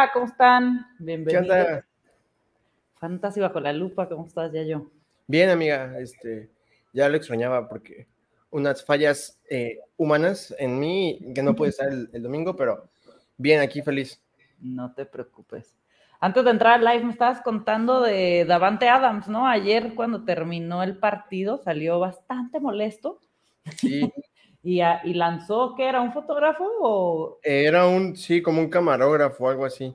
Hola, ¿cómo están? ¿Qué Bienvenidos. onda? Fantasy bajo la lupa, ¿cómo estás, ya yo? Bien, amiga, este, ya lo extrañaba porque unas fallas eh, humanas en mí que no pude estar el, el domingo, pero bien, aquí feliz. No te preocupes. Antes de entrar al live, me estabas contando de Davante Adams, ¿no? Ayer, cuando terminó el partido, salió bastante molesto Sí, y, a- y lanzó, ¿qué era? ¿Un fotógrafo? O... era un, sí, como un camarógrafo algo así.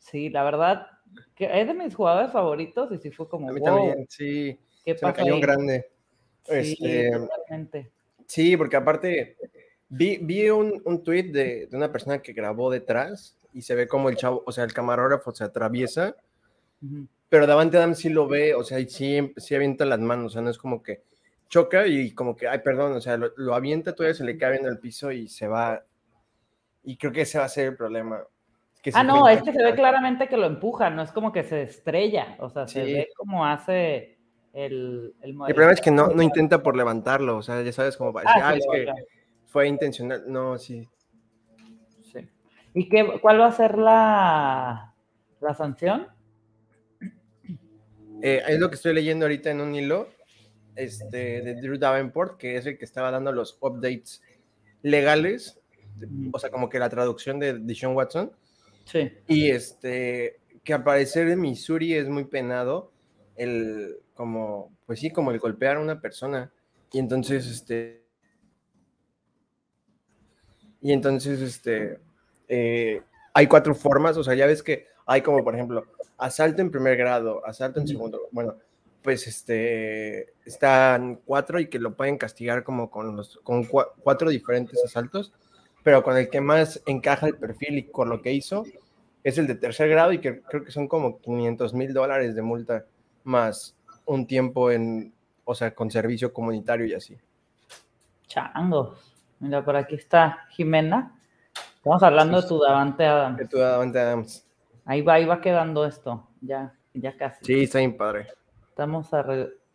Sí, la verdad, que es de mis jugadores favoritos y sí fue como, A mí wow, también, sí, ¿qué se me pasó cayó ahí? grande. Sí, Este, totalmente. Sí, porque aparte vi, vi un, un tweet de, de una persona que grabó detrás y se ve como el chavo, o sea, el camarógrafo se atraviesa, Ujú. pero Davante Adams sí lo ve, o sea, y sí, sí avienta las manos, o sea, no es como que choca y como que, ay, perdón, o sea, lo, lo avienta, todavía se le cae en el piso y se va. Y creo que ese va a ser el problema. que Ah, no, es que se ve claramente que lo empuja, no es como que se estrella, o sea, se ve como hace el... El, El problema es que no, no intenta por levantarlo, o sea, ya sabes cómo va Ah, ah, sí, es que fue intencional. No, sí. Sí. ¿Y qué, cuál va a ser la, la sanción? Eh, es lo que estoy leyendo ahorita en un hilo este, de Drew Davenport, que es el que estaba dando los updates legales, o sea, como que la traducción de Deshaun Watson. Sí. Y este, que al parecer en Missouri es muy penado el, como, pues sí, como el golpear a una persona. Y entonces, este, y entonces, este, eh, hay cuatro formas, o sea, ya ves que hay como, por ejemplo, asalto en primer grado, asalto en segundo, bueno, pues este, están cuatro y que lo pueden castigar como con, los, con cua- cuatro diferentes asaltos, pero con el que más encaja el perfil y con lo que hizo es el de tercer grado y que creo que son como 500 mil dólares de multa más un tiempo en, o sea, con servicio comunitario y así. Changos. Mira, por aquí está Jimena. Estamos hablando de tu Davante Adams. Que tú, Davante Adams. Ahí va, ahí va quedando esto. Ya, ya casi. Sí, está bien padre. Estamos.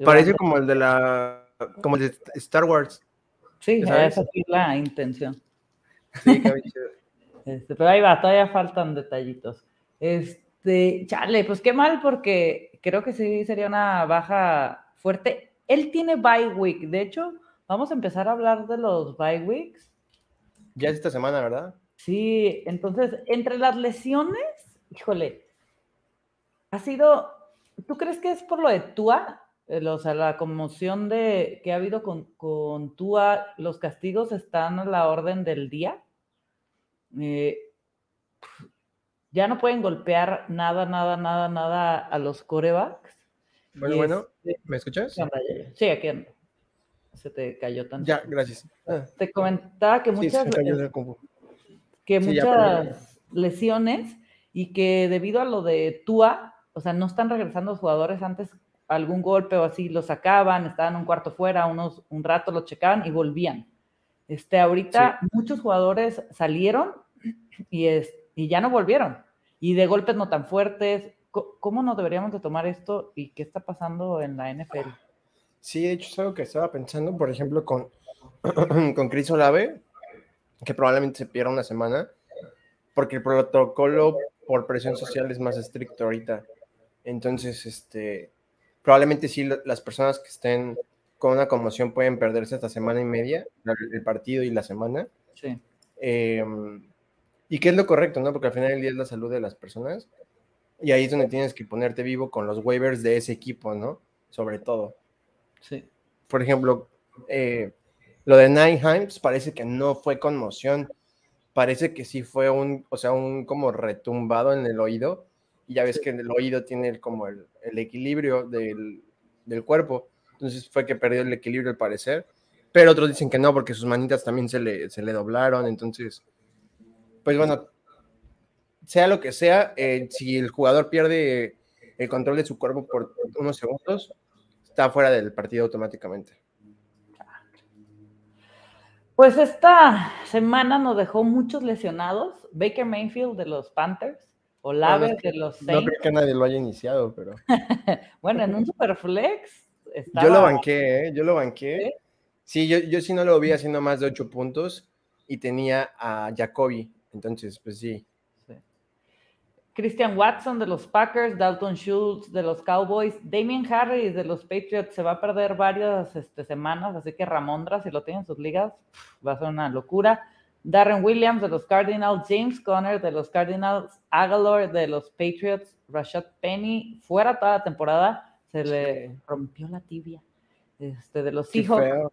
Parece como el de la, como el de Star Wars. Sí, esa es la intención. Sí. Este, pero ahí va, todavía faltan detallitos. Este, chale, pues qué mal, porque creo que sí sería una baja fuerte. Él tiene bye week. De hecho, vamos a empezar a hablar de los bye weeks. Ya es esta semana, ¿verdad? Sí, entonces, entre las lesiones, híjole, ha sido. ¿Tú crees que es por lo de Tua? O sea, la conmoción de que ha habido con, con Tua, los castigos están a la orden del día. Eh, ya no pueden golpear nada, nada, nada, nada a los corebacks. Bueno, Y bueno, este- ¿me escuchas? Sí, aquí ando. Se te cayó tanto. Ya, gracias. Ah, Te comentaba que muchas cayó que Sí, ya, perdón. muchas lesiones y que debido a lo de Tua, o sea, no están regresando los jugadores antes algún golpe o así, los sacaban, estaban un cuarto fuera, unos un rato los checaban y volvían. Este, ahorita muchos jugadores salieron y, es, y ya no volvieron. Y de golpes no tan fuertes. ¿Cómo nos deberíamos de tomar esto y qué está pasando en la NFL? Sí, de hecho es algo que estaba pensando, por ejemplo, con, con Chris Olave, que probablemente se pierda una semana, porque el protocolo por presión social es más estricto ahorita. Entonces, este, probablemente sí las personas que estén con una conmoción pueden perderse esta semana y media, el partido y la semana. Sí. Eh, y qué es lo correcto, ¿no? Porque al final del día es la salud de las personas. Y ahí es donde tienes que ponerte vivo con los waivers de ese equipo, ¿no? Sobre todo Sí. por ejemplo, eh, lo de pues, parece que no fue conmoción, parece que sí fue un, o sea, un como retumbado en el oído, y ya ves que en el oído tiene como el, el equilibrio del, del cuerpo, entonces fue que perdió el equilibrio al parecer, pero otros dicen que no, porque sus manitas también se le, se le doblaron, entonces, pues bueno, sea lo que sea, eh, si el jugador pierde el control de su cuerpo por unos segundos, está fuera del partido automáticamente. Pues esta semana nos dejó muchos lesionados. Baker Mayfield de los Panthers, Olave Bueno, de los No Saints. creo que nadie lo haya iniciado, pero Bueno, en un Superflex estaba... yo lo banqué, ¿eh? Yo lo banqué. ¿Sí? Sí, yo, yo sí no lo vi haciendo más de ocho puntos y tenía a Jacoby. Entonces, pues sí. Sí. Christian Watson de los Packers, Dalton Schultz de los Cowboys, Damien Harris de los Patriots se va a perder varias este, semanas, así que Ramondra, si lo tiene en sus ligas, va a ser una locura. Darren Williams de los Cardinals, James Conner de los Cardinals, Aguilar de los Patriots, Rashad Penny fuera toda la temporada, se le rompió la tibia. Este, de los Seahawks,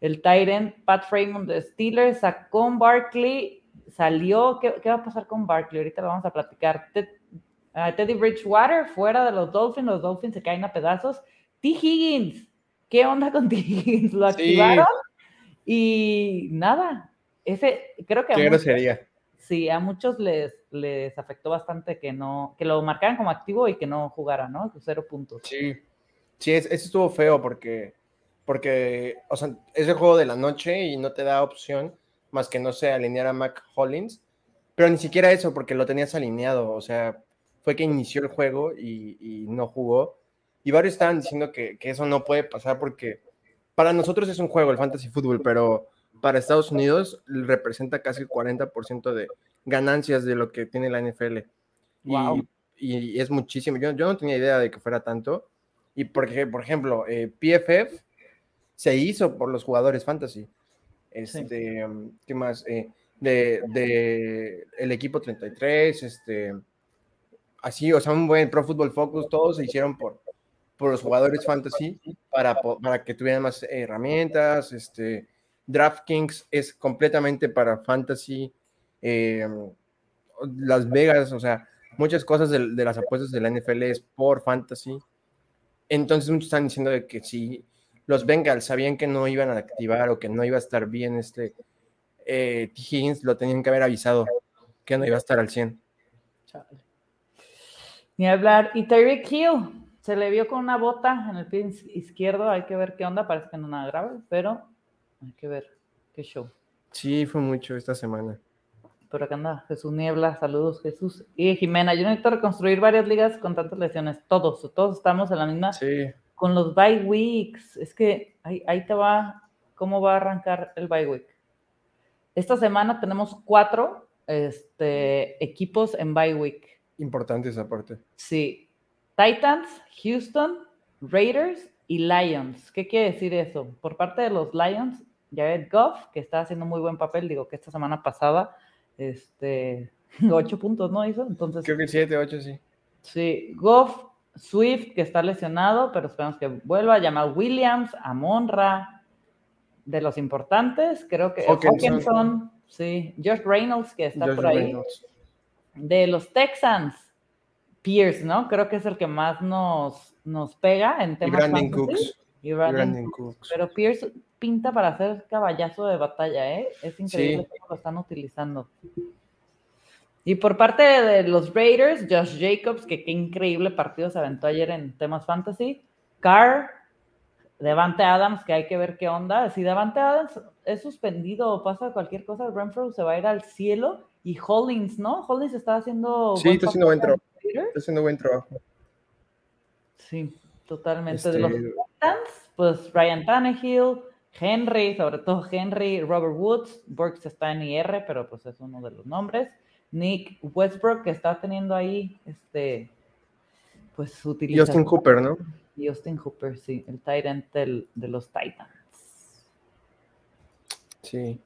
el Tyrant Pat Fremont de Steelers, sacó Barkley salió, ¿qué, va a pasar con Barkley? Ahorita lo vamos a platicar. Teddy Bridgewater fuera de los Dolphins, los Dolphins se caen a pedazos. T. Higgins, ¿qué onda con T. Higgins? ¿Lo activaron? Y nada, ese creo que... ¿Qué sería? Sí, a muchos les, les afectó bastante que no, que lo marcaran como activo y que no jugara, ¿no? Cero puntos. Sí, sí, ese estuvo feo porque, porque, o sea, es el juego de la noche y no te da opción más que no se alineara Mac Hollins, pero ni siquiera eso, porque lo tenías alineado, o sea, fue que inició el juego y, no jugó. Y varios estaban diciendo que, eso no puede pasar porque para nosotros es un juego el fantasy fútbol, pero para Estados Unidos representa casi el 40% de ganancias de lo que tiene la NFL. Y, es muchísimo. Yo, yo, no tenía idea de que fuera tanto. Y porque, por ejemplo, eh, PFF se hizo por los jugadores fantasy. Este, ¿qué más? Eh, de, el equipo 33, este, así, o sea, un buen Pro Football Focus, todos se hicieron por, por los jugadores fantasy para, para que tuvieran más herramientas, este, DraftKings es completamente para fantasy, em, Las Vegas, o sea, muchas cosas de, las apuestas de la NFL es por fantasy. Entonces muchos están diciendo de que sí, los Bengals sabían que no iban a activar o que no iba a estar bien este eh. Higgins, lo tenían que haber avisado que no iba a estar al 100. Ni hablar. Y Tyreek Hill se le vio con una bota en el pie izquierdo. Hay que ver qué onda. Parece que no nada grave, pero hay que ver qué show. Sí, fue mucho esta semana. Pero acá anda Jesús Niebla, saludos Jesús. Y Jimena, yo necesito reconstruir varias ligas con tantas lesiones. Todos, todos estamos en la misma. Sí con los bye weeks, es que ahí, te va cómo va a arrancar el bye week. Esta semana tenemos cuatro este, equipos en bye week. Importante esa parte. Sí. Titans, Houston, Raiders y Lions. ¿Qué quiere decir eso? Por parte de los Lions, Jared Goff, que está haciendo muy buen papel, digo que esta semana pasada, este, ocho puntos, ¿no hizo? Entonces. Creo que siete, ocho, sí. Sí, Goff Swift, que está lesionado, pero esperamos que vuelva. Llama Williams, Amonra, de los importantes, creo que Hawkinson, sí, Josh Reynolds, que está por ahí. De los Texans, Pierce, ¿no? Creo que es el que más nos, nos pega en temas. Y Brandon Cooks. Y Brandon, Cooks. Pero Pierce pinta para hacer caballazo de batalla, ¿eh? Es increíble cómo lo están utilizando. Y por parte de los Raiders, Josh Jacobs, que qué increíble partido se aventó ayer en temas fantasy. Carr, Devante Adams, que hay que ver qué onda. Si Devante Adams es suspendido o pasa cualquier cosa, Renfro se va a ir al cielo. Y Hollins, ¿no? Hollins está haciendo. Sí, está haciendo buen trabajo. Está haciendo buen trabajo. Sí, totalmente. De los este, Titans, pues Ryan Tannehill, Henry, sobre todo Henry, Robert Woods, Burks está en IR, pero pues es uno de los nombres. Nick Westbrook, que está teniendo ahí, este, pues utiliza. Justin Cooper, ¿no? Justin Cooper, sí, el Tyrant de los Titans. Sí.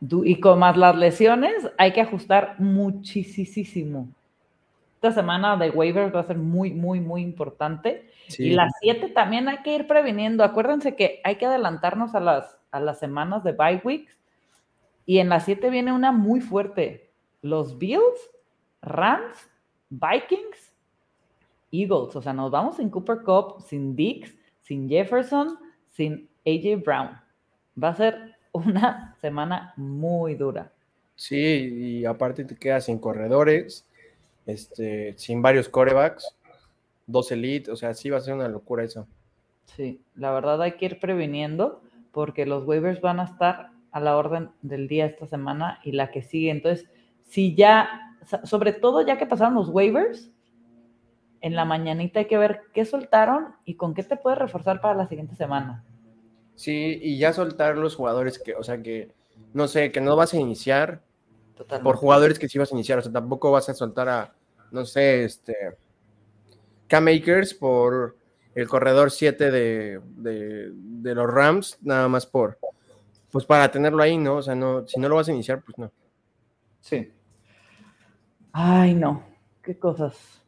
Y con más las lesiones, hay que ajustar muchísimo. Esta semana de waivers va a ser muy, muy, muy importante. Y las siete también hay que ir previniendo. Acuérdense que hay que adelantarnos a las, a las semanas de bye weeks. Y en las siete viene una muy fuerte los Bills, Rams, Vikings, Eagles. O sea, nos vamos sin Cooper Cup, sin Dix, sin Jefferson, sin AJ Brown. Va a ser una semana muy dura. Sí, y aparte te quedas sin corredores, este, sin varios corebacks, dos elite, o sea, sí va a ser una locura eso. Sí, la verdad hay que ir previniendo porque los waivers van a estar a la orden del día esta semana y la que sigue. Entonces, si ya, sobre todo ya que pasaron los waivers, en la mañanita hay que ver qué soltaron y con qué te puedes reforzar para la siguiente semana. Sí, y ya soltar los jugadores que, o sea, que, no sé, que no vas a iniciar por jugadores que sí vas a iniciar, o sea, tampoco vas a soltar a, no sé, este, K-Makers por el corredor 7 de, de, los Rams, nada más por, pues para tenerlo ahí, ¿no? O sea, no, si no lo vas a iniciar, pues no. Sí. Ay, no, qué cosas.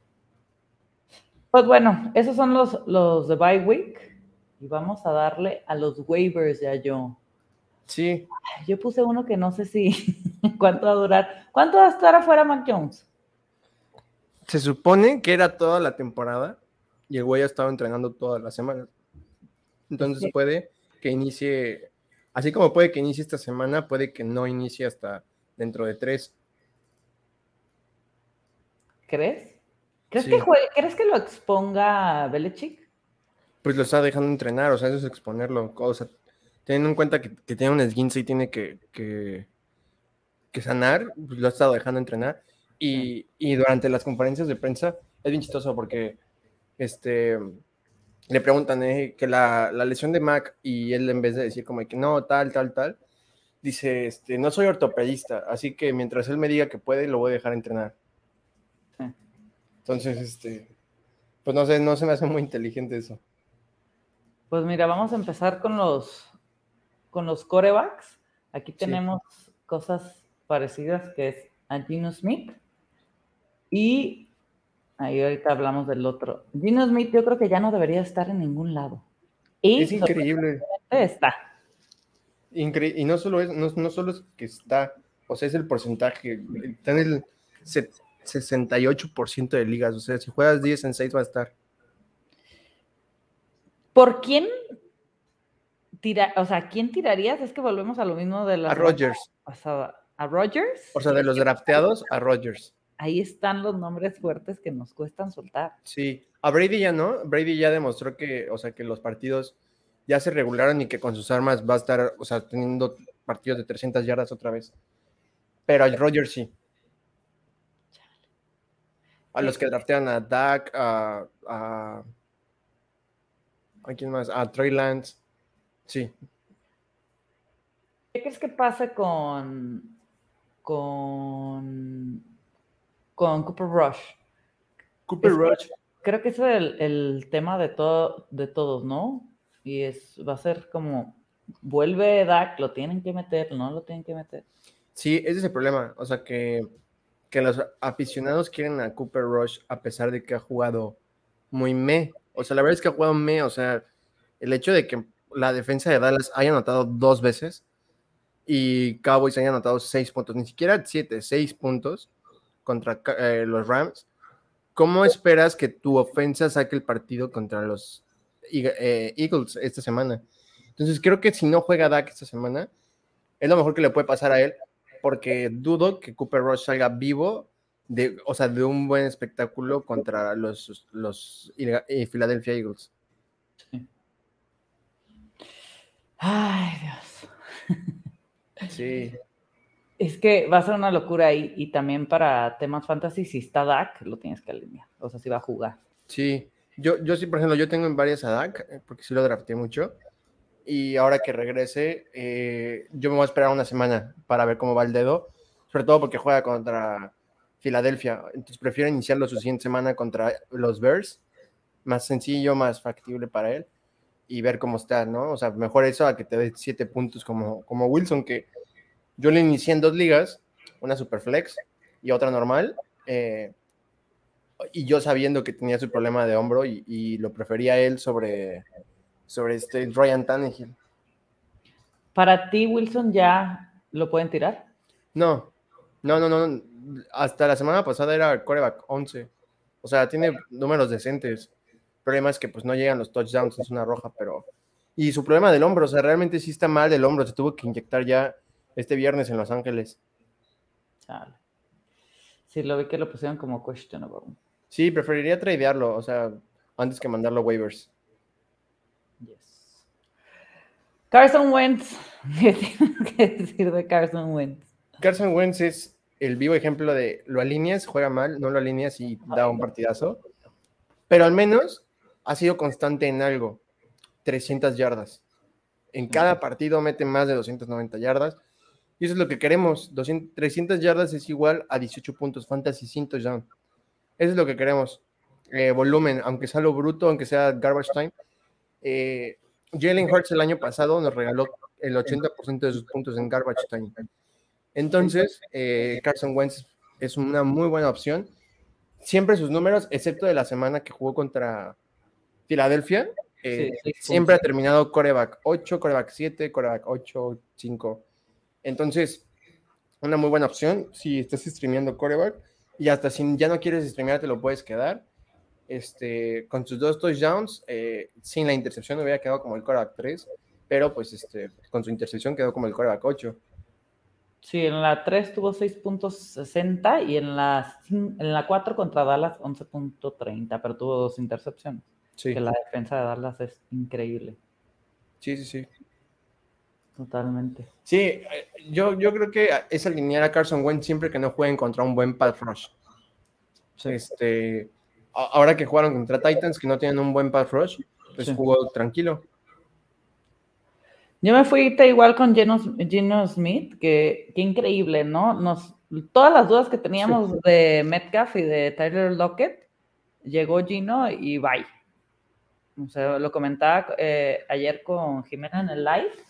Pues bueno, esos son los, los de bye week y vamos a darle a los waivers ya yo. Sí. Yo puse uno que no sé si cuánto va a durar. ¿Cuánto va a estar afuera Mac Jones? Se supone que era toda la temporada y el güey ha estado entrenando toda la semana. Entonces puede que inicie, así como puede que inicie esta semana, puede que no inicie hasta dentro de tres. ¿Crees? ¿Crees, que, ¿crees que lo exponga Belichick? Pues lo está dejando entrenar, o sea, eso es exponerlo. O sea, teniendo en cuenta que, tiene un esguince y tiene que, que, sanar, pues lo ha estado dejando entrenar. Y, durante las conferencias de prensa es bien chistoso porque este, le preguntan eh, que la, lesión de Mac y él en vez de decir como que no, tal, tal, tal, dice, este, no soy ortopedista, así que mientras él me diga que puede, lo voy a dejar entrenar. Entonces, este, pues no sé, no se me hace muy inteligente eso. Pues mira, vamos a empezar con los, con los corebacks. Aquí tenemos cosas parecidas que es a Gino Smith. Y ahí ahorita hablamos del otro. Gino Smith yo creo que ya no debería estar en ningún lado. Y es increíble. Está. y no solo, es, no, solo es que está, o sea, es el porcentaje. Está en el 68% de ligas. O sea, si juegas 10 en 6 va a estar. ¿Por quién tira, o sea, quién tirarías? Es que volvemos a lo mismo de la a Rogers. ¿A Rogers? O sea, de los drafteados a Rogers. Ahí están los nombres fuertes que nos cuestan soltar. Sí, a Brady ya no. Brady ya demostró que, o sea, que los partidos ya se regularon y que con sus armas va a estar, o sea, teniendo partidos de 300 yardas otra vez. Pero a Rogers sí. A los que draftean a Dak, a, a ¿A quién más? A Trey Lance. Sí. ¿Qué crees que pasa con, con, con Cooper Rush? Cooper Rush. creo que es el, tema de, todo, de todos, ¿no? Y es, va a ser como, vuelve Dak, lo tienen que meter, no lo tienen que meter. Sí, ese es el problema. O sea, que, que los aficionados quieren a Cooper Rush a pesar de que ha jugado muy me. O sea, la verdad es que ha jugado me, o sea, el hecho de que la defensa de Dallas haya anotado dos veces y Cowboys haya anotado seis puntos, ni siquiera siete, seis puntos contra eh, los Rams. ¿Cómo esperas que tu ofensa saque el partido contra los eh, Eagles esta semana? Entonces creo que si no juega Dak esta semana, es lo mejor que le puede pasar a él, porque dudo que Cooper Rush salga vivo de, o sea, de un buen espectáculo contra los, los eh, Philadelphia Eagles. Ay, Dios. Sí. Es que va a ser una locura y, y también para temas fantasy, si está Dak, lo tienes que alinear. O sea, si va a jugar. Sí, yo, yo sí, por ejemplo, yo tengo en varias a Dak, eh, porque sí lo drafté mucho. Y ahora que regrese, eh, yo me voy a esperar una semana para ver cómo va el dedo. Sobre todo porque juega contra Filadelfia. Entonces prefiero iniciarlo su siguiente semana contra los Bears. Más sencillo, más factible para él. Y ver cómo está, ¿no? O sea, mejor eso a que te dé siete puntos como, como Wilson, que yo le inicié en dos ligas, una Superflex y otra normal. Eh, y yo sabiendo que tenía su problema de hombro y, lo prefería él sobre, sobre este Ryan Tannehill. ¿Para ti, Wilson, ya lo pueden tirar? No, no, no, no hasta la semana pasada era coreback 11. O sea, tiene números decentes. El problema es que pues no llegan los touchdowns, es una roja, pero... Y su problema del hombro, o sea, realmente sí está mal del hombro, se tuvo que inyectar ya este viernes en Los Ángeles. Chale. Sí, lo vi que lo pusieron como questionable. Sí, preferiría tradearlo, o sea, antes que mandarlo a waivers. Yes. Carson Wentz. ¿Qué tienes que decir de Carson Wentz? Carson Wentz es el vivo ejemplo de lo alineas, juega mal, no lo alineas y da un partidazo. Pero al menos ha sido constante en algo. 300 yardas. En cada partido mete más de 290 yardas. Y eso es lo que queremos. 300 yardas es igual a 18 puntos fantasy sin touchdown. Eso es lo que queremos. Eh, volumen, aunque sea lo bruto, aunque sea garbage time. Eh, Jalen Hurts el año pasado nos regaló el 80% de sus puntos en garbage time. Entonces, eh, Carson Wentz es una muy buena opción. Siempre sus números, excepto de la semana que jugó contra Filadelfia, siempre ha terminado coreback 8, coreback 7, coreback 8, 5. Entonces, una muy buena opción si estás streameando coreback y hasta si ya no quieres streamear te lo puedes quedar. Este, con sus dos touchdowns, eh, sin la intercepción hubiera quedado como el coreback 3, pero pues este, con su intercepción quedó como el coreback 8. Sí, en la 3 tuvo 6.60 y en la, en la 4 contra Dallas 11.30, pero tuvo dos intercepciones. Sí. Que la defensa de Dallas es increíble. Sí, sí, sí. Totalmente. Sí, eh, yo, yo creo que es alinear a Carson Wentz siempre que no jueguen contra un buen pass rush. Este, ahora que jugaron contra Titans, que no tienen un buen pass rush, pues jugó tranquilo. Yo me fui igual con Geno, Smith, que, increíble, ¿no? Nos, todas las dudas que teníamos de Metcalf y de Tyler Lockett, llegó Gino y bye. O sea, lo comentaba eh, ayer con Jimena en el live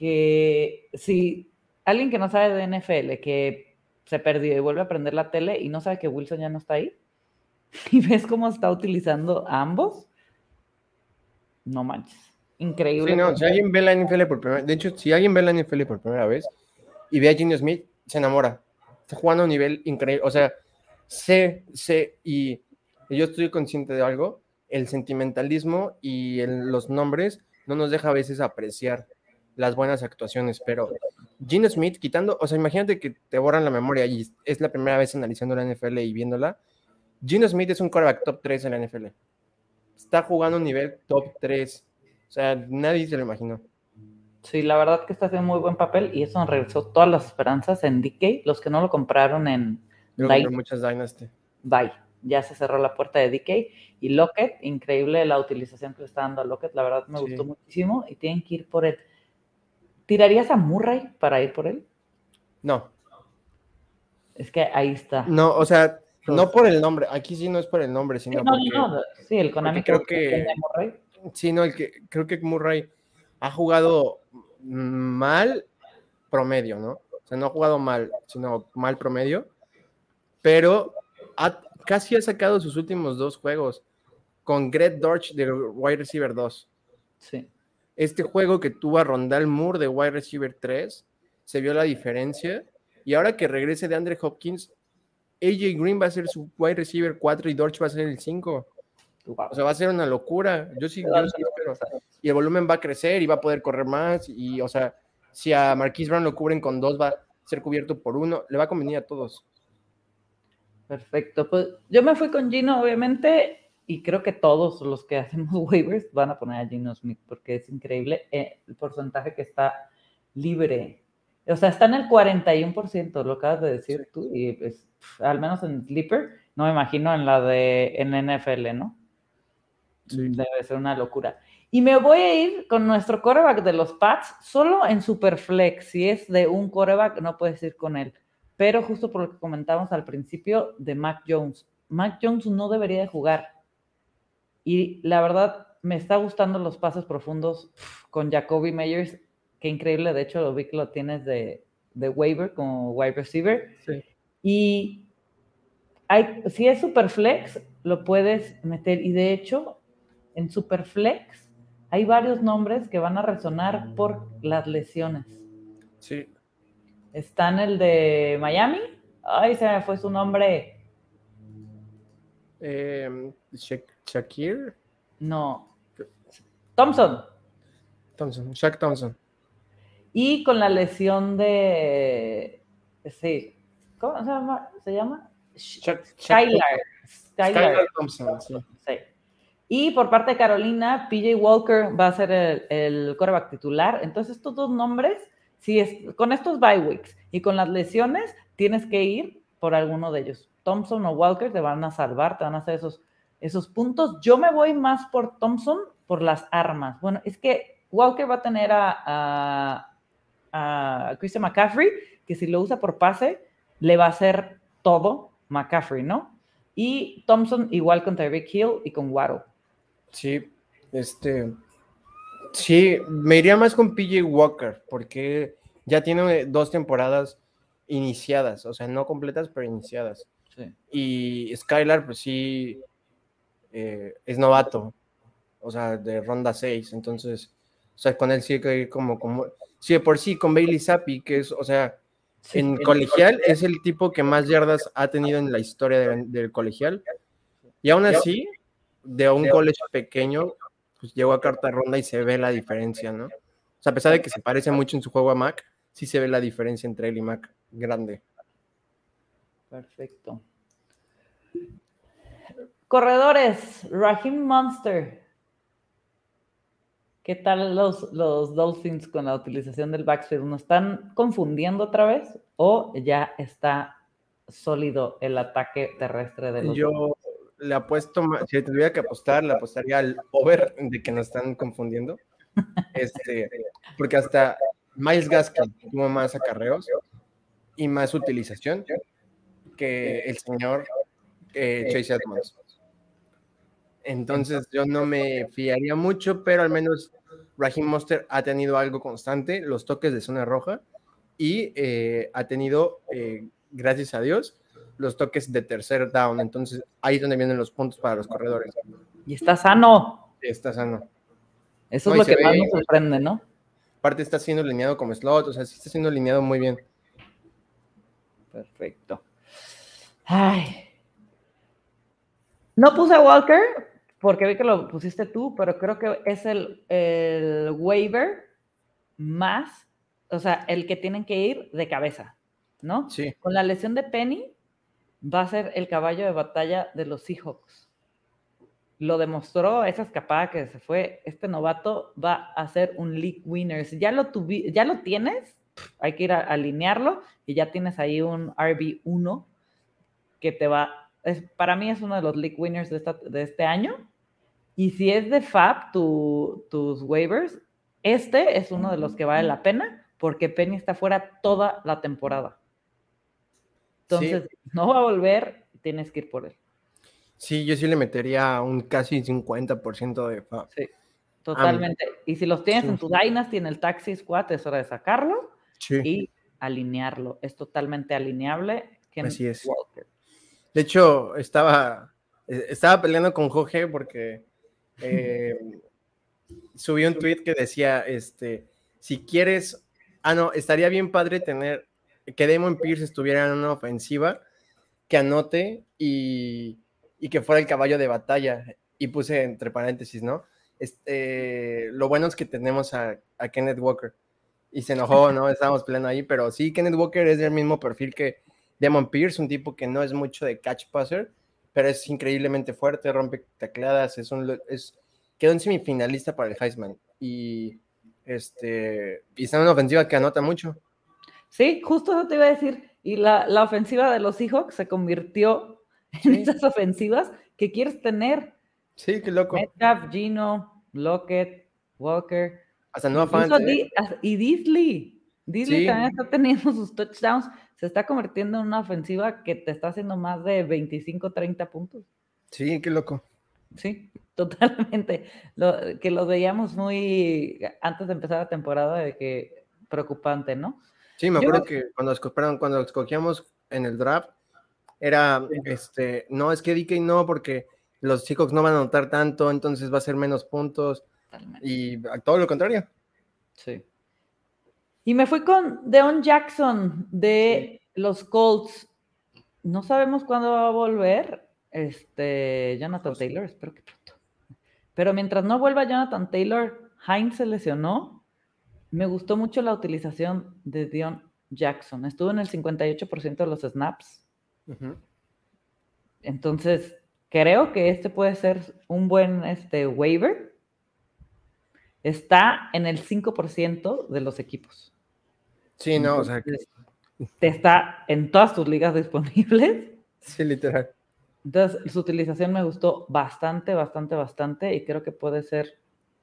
que si alguien que no sabe de NFL, que se perdió y vuelve a prender la tele y no sabe que Wilson ya no está ahí, y ves cómo está utilizando a ambos, no manches. Increíble. Sí, no, si alguien ve la NFL por primera de hecho, si alguien ve la NFL por primera vez y ve a Gino Smith, se enamora. Está jugando a un nivel increíble. O sea, sé, sé, y, yo estoy consciente de algo, el sentimentalismo y los nombres no nos deja a veces apreciar las buenas actuaciones, pero Gene Smith quitando, o sea, imagínate que te borran la memoria y es la primera vez analizando la NFL y viéndola. Gene Smith es un quarterback top 3 en la NFL. Está jugando un nivel top 3. O sea, nadie se lo imaginó. Sí, la verdad que está haciendo muy buen papel y eso regresó todas las esperanzas en DK. Los que no lo compraron en muchas Dynasty. Bye. Ya se cerró la puerta de DK. Y Lockett, increíble la utilización que le está dando a Lockett. La verdad me gustó muchísimo y tienen que ir por él. ¿Tirarías a Murray para ir por él? No. Es que ahí está. No, o sea, no por el nombre. Aquí sí no es por el nombre, sino no, porque, no, sí, el Konami creo que, Murray. Sí, no, el que creo que Murray ha jugado mal promedio, ¿no? O sea, no ha jugado mal, sino mal promedio, pero casi ha sacado sus últimos dos juegos con Greg Dorch de wide receiver 2. Sí este juego que tuvo a Rondal Moore de wide receiver 3, se vio la diferencia. Y ahora que regrese de Andre Hopkins, AJ Green va a ser su wide receiver 4 y Dorch va a ser el 5. O sea, va a ser una locura. Yo sí, yo sí espero. Y el volumen va a crecer y va a poder correr más. Y, o sea, si a Marquise Brown lo cubren con dos, va a ser cubierto por uno. Le va a convenir a todos. Perfecto. Pues yo me fui con Gino, obviamente y creo que todos los que hacemos waivers van a poner a Gino Smith porque es increíble eh, el porcentaje que está libre. O sea, está en el 41%, lo acabas de decir tú, y pues, al menos en Sleeper, no me imagino en la de en NFL, ¿no? Debe ser una locura. Y me voy a ir con nuestro coreback de los Pats, solo en Superflex. Si es de un coreback, no puedes ir con él. Pero justo por lo que comentábamos al principio de Mac Jones. Mac Jones no debería de jugar y la verdad, me está gustando los pasos profundos con Jacoby Meyers. Qué increíble, de hecho, lo vi que lo tienes de, de waiver como wide receiver. Y hay, si es Superflex, lo puedes meter. Y de hecho, en Superflex hay varios nombres que van a resonar por las lesiones. Sí. Está en el de Miami. Ay, se me fue su nombre. Eh, Shakir. No. Thompson. Thompson, Shaq Thompson. Y con la lesión de. Sí. ¿Cómo se llama? ¿Se llama? Skylar. Skylar Thompson, sí. Y por parte de Carolina, PJ Walker va a ser el, el coreback titular. Entonces, estos dos nombres, si es, con estos bye weeks y con las lesiones, tienes que ir por alguno de ellos. Thompson o Walker te van a salvar, te van a hacer esos esos puntos. Yo me voy más por Thompson por las armas. Bueno, es que Walker va a tener a, a, Christian McCaffrey, que si lo usa por pase, le va a hacer todo McCaffrey, ¿no? Y Thompson igual con Tyreek Hill y con Waddle. Sí, este. Sí, me iría más con PJ Walker, porque ya tiene dos temporadas iniciadas, o sea, no completas, pero iniciadas. Y Skylar, pues sí, eh, es novato, o sea, de ronda 6, entonces, o sea, con él sí hay que ir como, como, sí, por sí, con Bailey Zappi, que es, o sea, en colegial es el tipo que más yardas ha tenido en la historia del colegial, y aún así, de un college pequeño, pues llegó a carta ronda y se ve la diferencia, ¿no? O sea, a pesar de que se parece mucho en su juego a Mac, sí se ve la diferencia entre él y Mac, grande. Perfecto. Corredores, Raheem Monster. ¿Qué tal los, los Dolphins con la utilización del backfield? ¿Nos están confundiendo otra vez o ya está sólido el ataque terrestre de los Yo le apuesto, si tuviera que apostar, le apostaría al over de que nos están confundiendo. Este, porque hasta Miles Gaskin tuvo más acarreos y más utilización que el señor eh, Chase Edmonds. Entonces yo no me fiaría mucho, pero al menos Raheem Monster ha tenido algo constante, los toques de zona roja, y eh, ha tenido, eh, gracias a Dios, los toques de tercer down. Entonces ahí es donde vienen los puntos para los corredores. Y está sano. Está sano. Eso es lo que más nos sorprende, ¿no? Aparte está siendo alineado como slot, o sea, sí está siendo alineado muy bien. Perfecto. Ay. No puse a Walker porque vi que lo pusiste tú, pero creo que es el, el waiver más, o sea, el que tienen que ir de cabeza, ¿no? Sí. Con la lesión de Penny va a ser el caballo de batalla de los Seahawks lo demostró esa escapada que se fue. Este novato va a ser un league winner. Si ya lo, ya lo tienes, hay que ir a alinearlo y ya tienes ahí un RB1 que te va. Es, para mí es uno de los league winners de, de este año. Y si es de Fab tus waivers, este es uno de los que vale la pena porque Penny está fuera toda la temporada. Entonces, no va a volver, tienes que ir por él. Sí, yo sí le metería un casi 50% de FAB. Sí, totalmente. y si los tienes en tu Dynasty, en el Taxi Squad, es hora de sacarlo y alinearlo. Es totalmente alineable. Así es. De hecho, estaba, e, estaba peleando con Jorge porque eh, un tweet que decía, este, si quieres, ah, no, estaría bien padre tener que Demon Pierce estuviera en una ofensiva que anote y y que fuera el caballo de batalla. Y puse entre paréntesis, ¿no? Este, lo bueno es que tenemos a, Kenneth Walker. Y se enojó, ¿no? Estábamos peleando ahí, pero sí, Kenneth Walker es del mismo perfil que Demon Pierce, un tipo que no es mucho de catch passer, pero es increíblemente fuerte, rompe tecladas, es un, es, quedó en semifinalista para el Heisman. Y, este, y está en una ofensiva que anota mucho. Sí, justo eso te iba a decir. Y la, la ofensiva de los Seahawks se convirtió en esas ofensivas que quieres tener. Sí, qué loco. Metcalf, Gino, Lockett, Walker. Hasta no ¿eh? Y Disley. Disley también está teniendo sus touchdowns. Se está convirtiendo en una ofensiva que te está haciendo más de 25, 30 puntos. Sí, qué loco. Sí, totalmente. que lo veíamos muy antes de empezar la temporada de que preocupante, ¿no? Sí, me acuerdo que cuando, cuando escogíamos en el draft, era, este, no, es que DK no, porque los chicos no van a anotar tanto, entonces va a ser menos puntos. Y todo lo contrario. Sí. Y me fui con Deon Jackson de los Colts. No sabemos cuándo va a volver. Este, Jonathan Taylor, espero que pronto. Pero mientras no vuelva Jonathan Taylor, Heinz se lesionó. Me gustó mucho la utilización de Deon Jackson. Estuvo en el 58% de los snaps. Entonces, creo que este puede ser un buen este, waiver. Está en el 5% de los equipos. Sí, no, o sea. Te está en todas tus ligas disponibles. Sí, literal. Entonces, su utilización me gustó bastante, bastante, bastante y creo que puede ser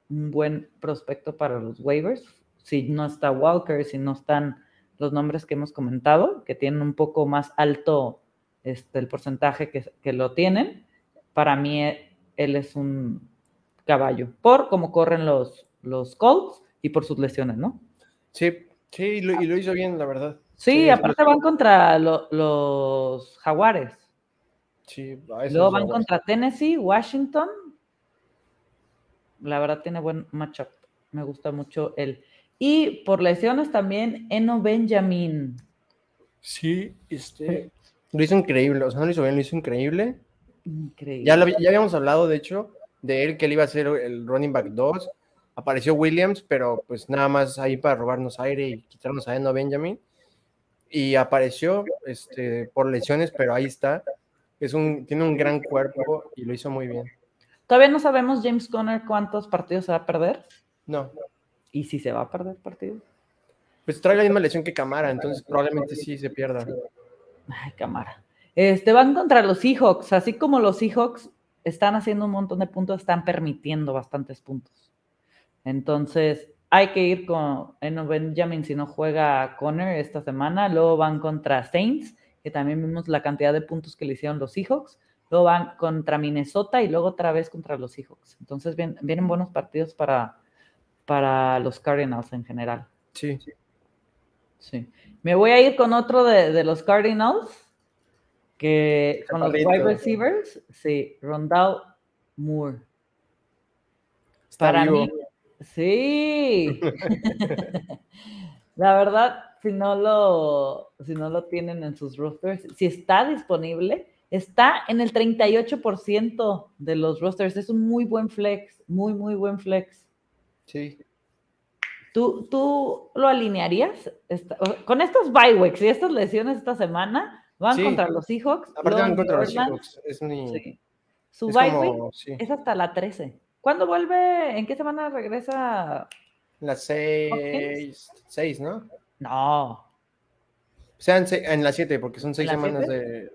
un buen prospecto para los waivers. Si no está Walker, si no están los nombres que hemos comentado, que tienen un poco más alto este, el porcentaje que, que lo tienen, para mí eh, él es un caballo, por cómo corren los, los Colts y por sus lesiones, ¿no? Sí, sí, y lo, hizo bien, la verdad. Sí, aparte van contra los Jaguares. Sí, Luego van contra Tennessee, Washington. La verdad tiene buen matchup. Me gusta mucho él. Y por lesiones también Eno Benjamin. Sí, este. Lo hizo increíble. O sea, no lo hizo bien, lo hizo increíble. Increíble. Ya, ya habíamos hablado, de hecho, de él, que él iba a ser el running back 2. Apareció Williams, pero pues nada más ahí para robarnos aire y quitarnos a Eno Benjamin. Y apareció este, por lesiones, pero ahí está. Es un, tiene un gran cuerpo y lo hizo muy bien. Todavía no sabemos James Conner cuántos partidos se va a perder. No. ¿Y si se va a perder partido? Pues trae la misma lesión que Camara, entonces probablemente sí se pierda. Ay, Camara. Este, van contra los Seahawks, así como los Seahawks están haciendo un montón de puntos, están permitiendo bastantes puntos. Entonces, hay que ir con Eno Benjamin si no juega Conner esta semana. Luego van contra Saints, que también vimos la cantidad de puntos que le hicieron los Seahawks. Luego van contra Minnesota y luego otra vez contra los Seahawks. Entonces vienen buenos partidos para, para los Cardinals en general. Sí. Sí. Me voy a ir con otro de, los Cardinals, que con los wide receivers, sí, Rondell Moore. Para mí, sí. La verdad, si no lo, si no lo tienen en sus rosters, si está disponible, está en el 38% de los rosters. Es un muy buen flex, muy, muy buen flex. Sí. ¿Tú, tú lo alinearías? con estos bye y estas lesiones esta semana, van contra los Seahawks. Aparte van contra los Seahawks. Es mi... Su bye es hasta la 13. ¿Cuándo vuelve? ¿En qué semana regresa? La 6, 6, ¿no? No. O sea, en, la 7, porque son 6 semanas de,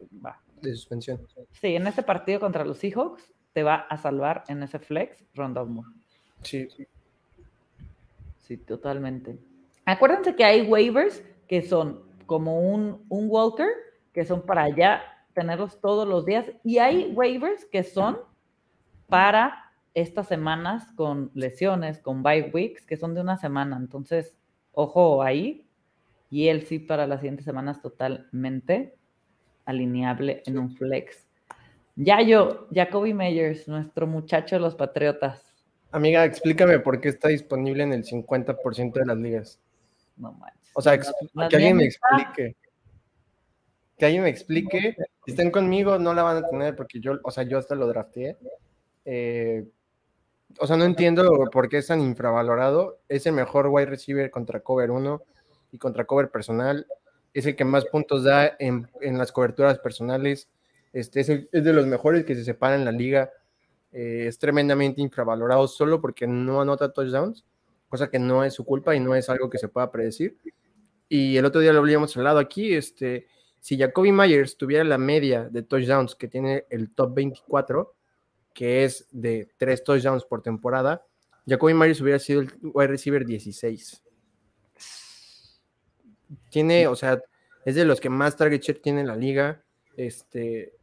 de, suspensión. Sí, en ese partido contra los Seahawks te va a salvar en ese flex Ronda Moore. Sí. Sí, totalmente. Acuérdense que hay waivers que son como un, un Walker, que son para ya tenerlos todos los días, y hay waivers que son para estas semanas con lesiones, con bye weeks, que son de una semana. Entonces, ojo ahí. Y él sí para las siguientes semanas totalmente alineable en un flex. Yayo, Jacoby Meyers, nuestro muchacho de los Patriotas. Amiga, explícame por qué está disponible en el 50% de las ligas. No manches. O sea, que alguien me explique. Que alguien me explique. Si están conmigo, no la van a tener porque yo, o sea, yo hasta lo drafteé. Eh, o sea, no entiendo por qué es tan infravalorado. Es el mejor wide receiver contra cover 1 y contra cover personal. Es el que más puntos da en, las coberturas personales. Este, es, de los mejores que se separa en la liga. Eh, es tremendamente infravalorado solo porque no anota touchdowns, cosa que no es su culpa y no es algo que se pueda predecir. Y el otro día lo habíamos hablado aquí. Este, si Jacoby Myers tuviera la media de touchdowns que tiene el top 24, que es de tres touchdowns por temporada, Jacoby Myers hubiera sido el wide receiver 16. Tiene, o sea, es de los que más target share tiene en la liga. Este,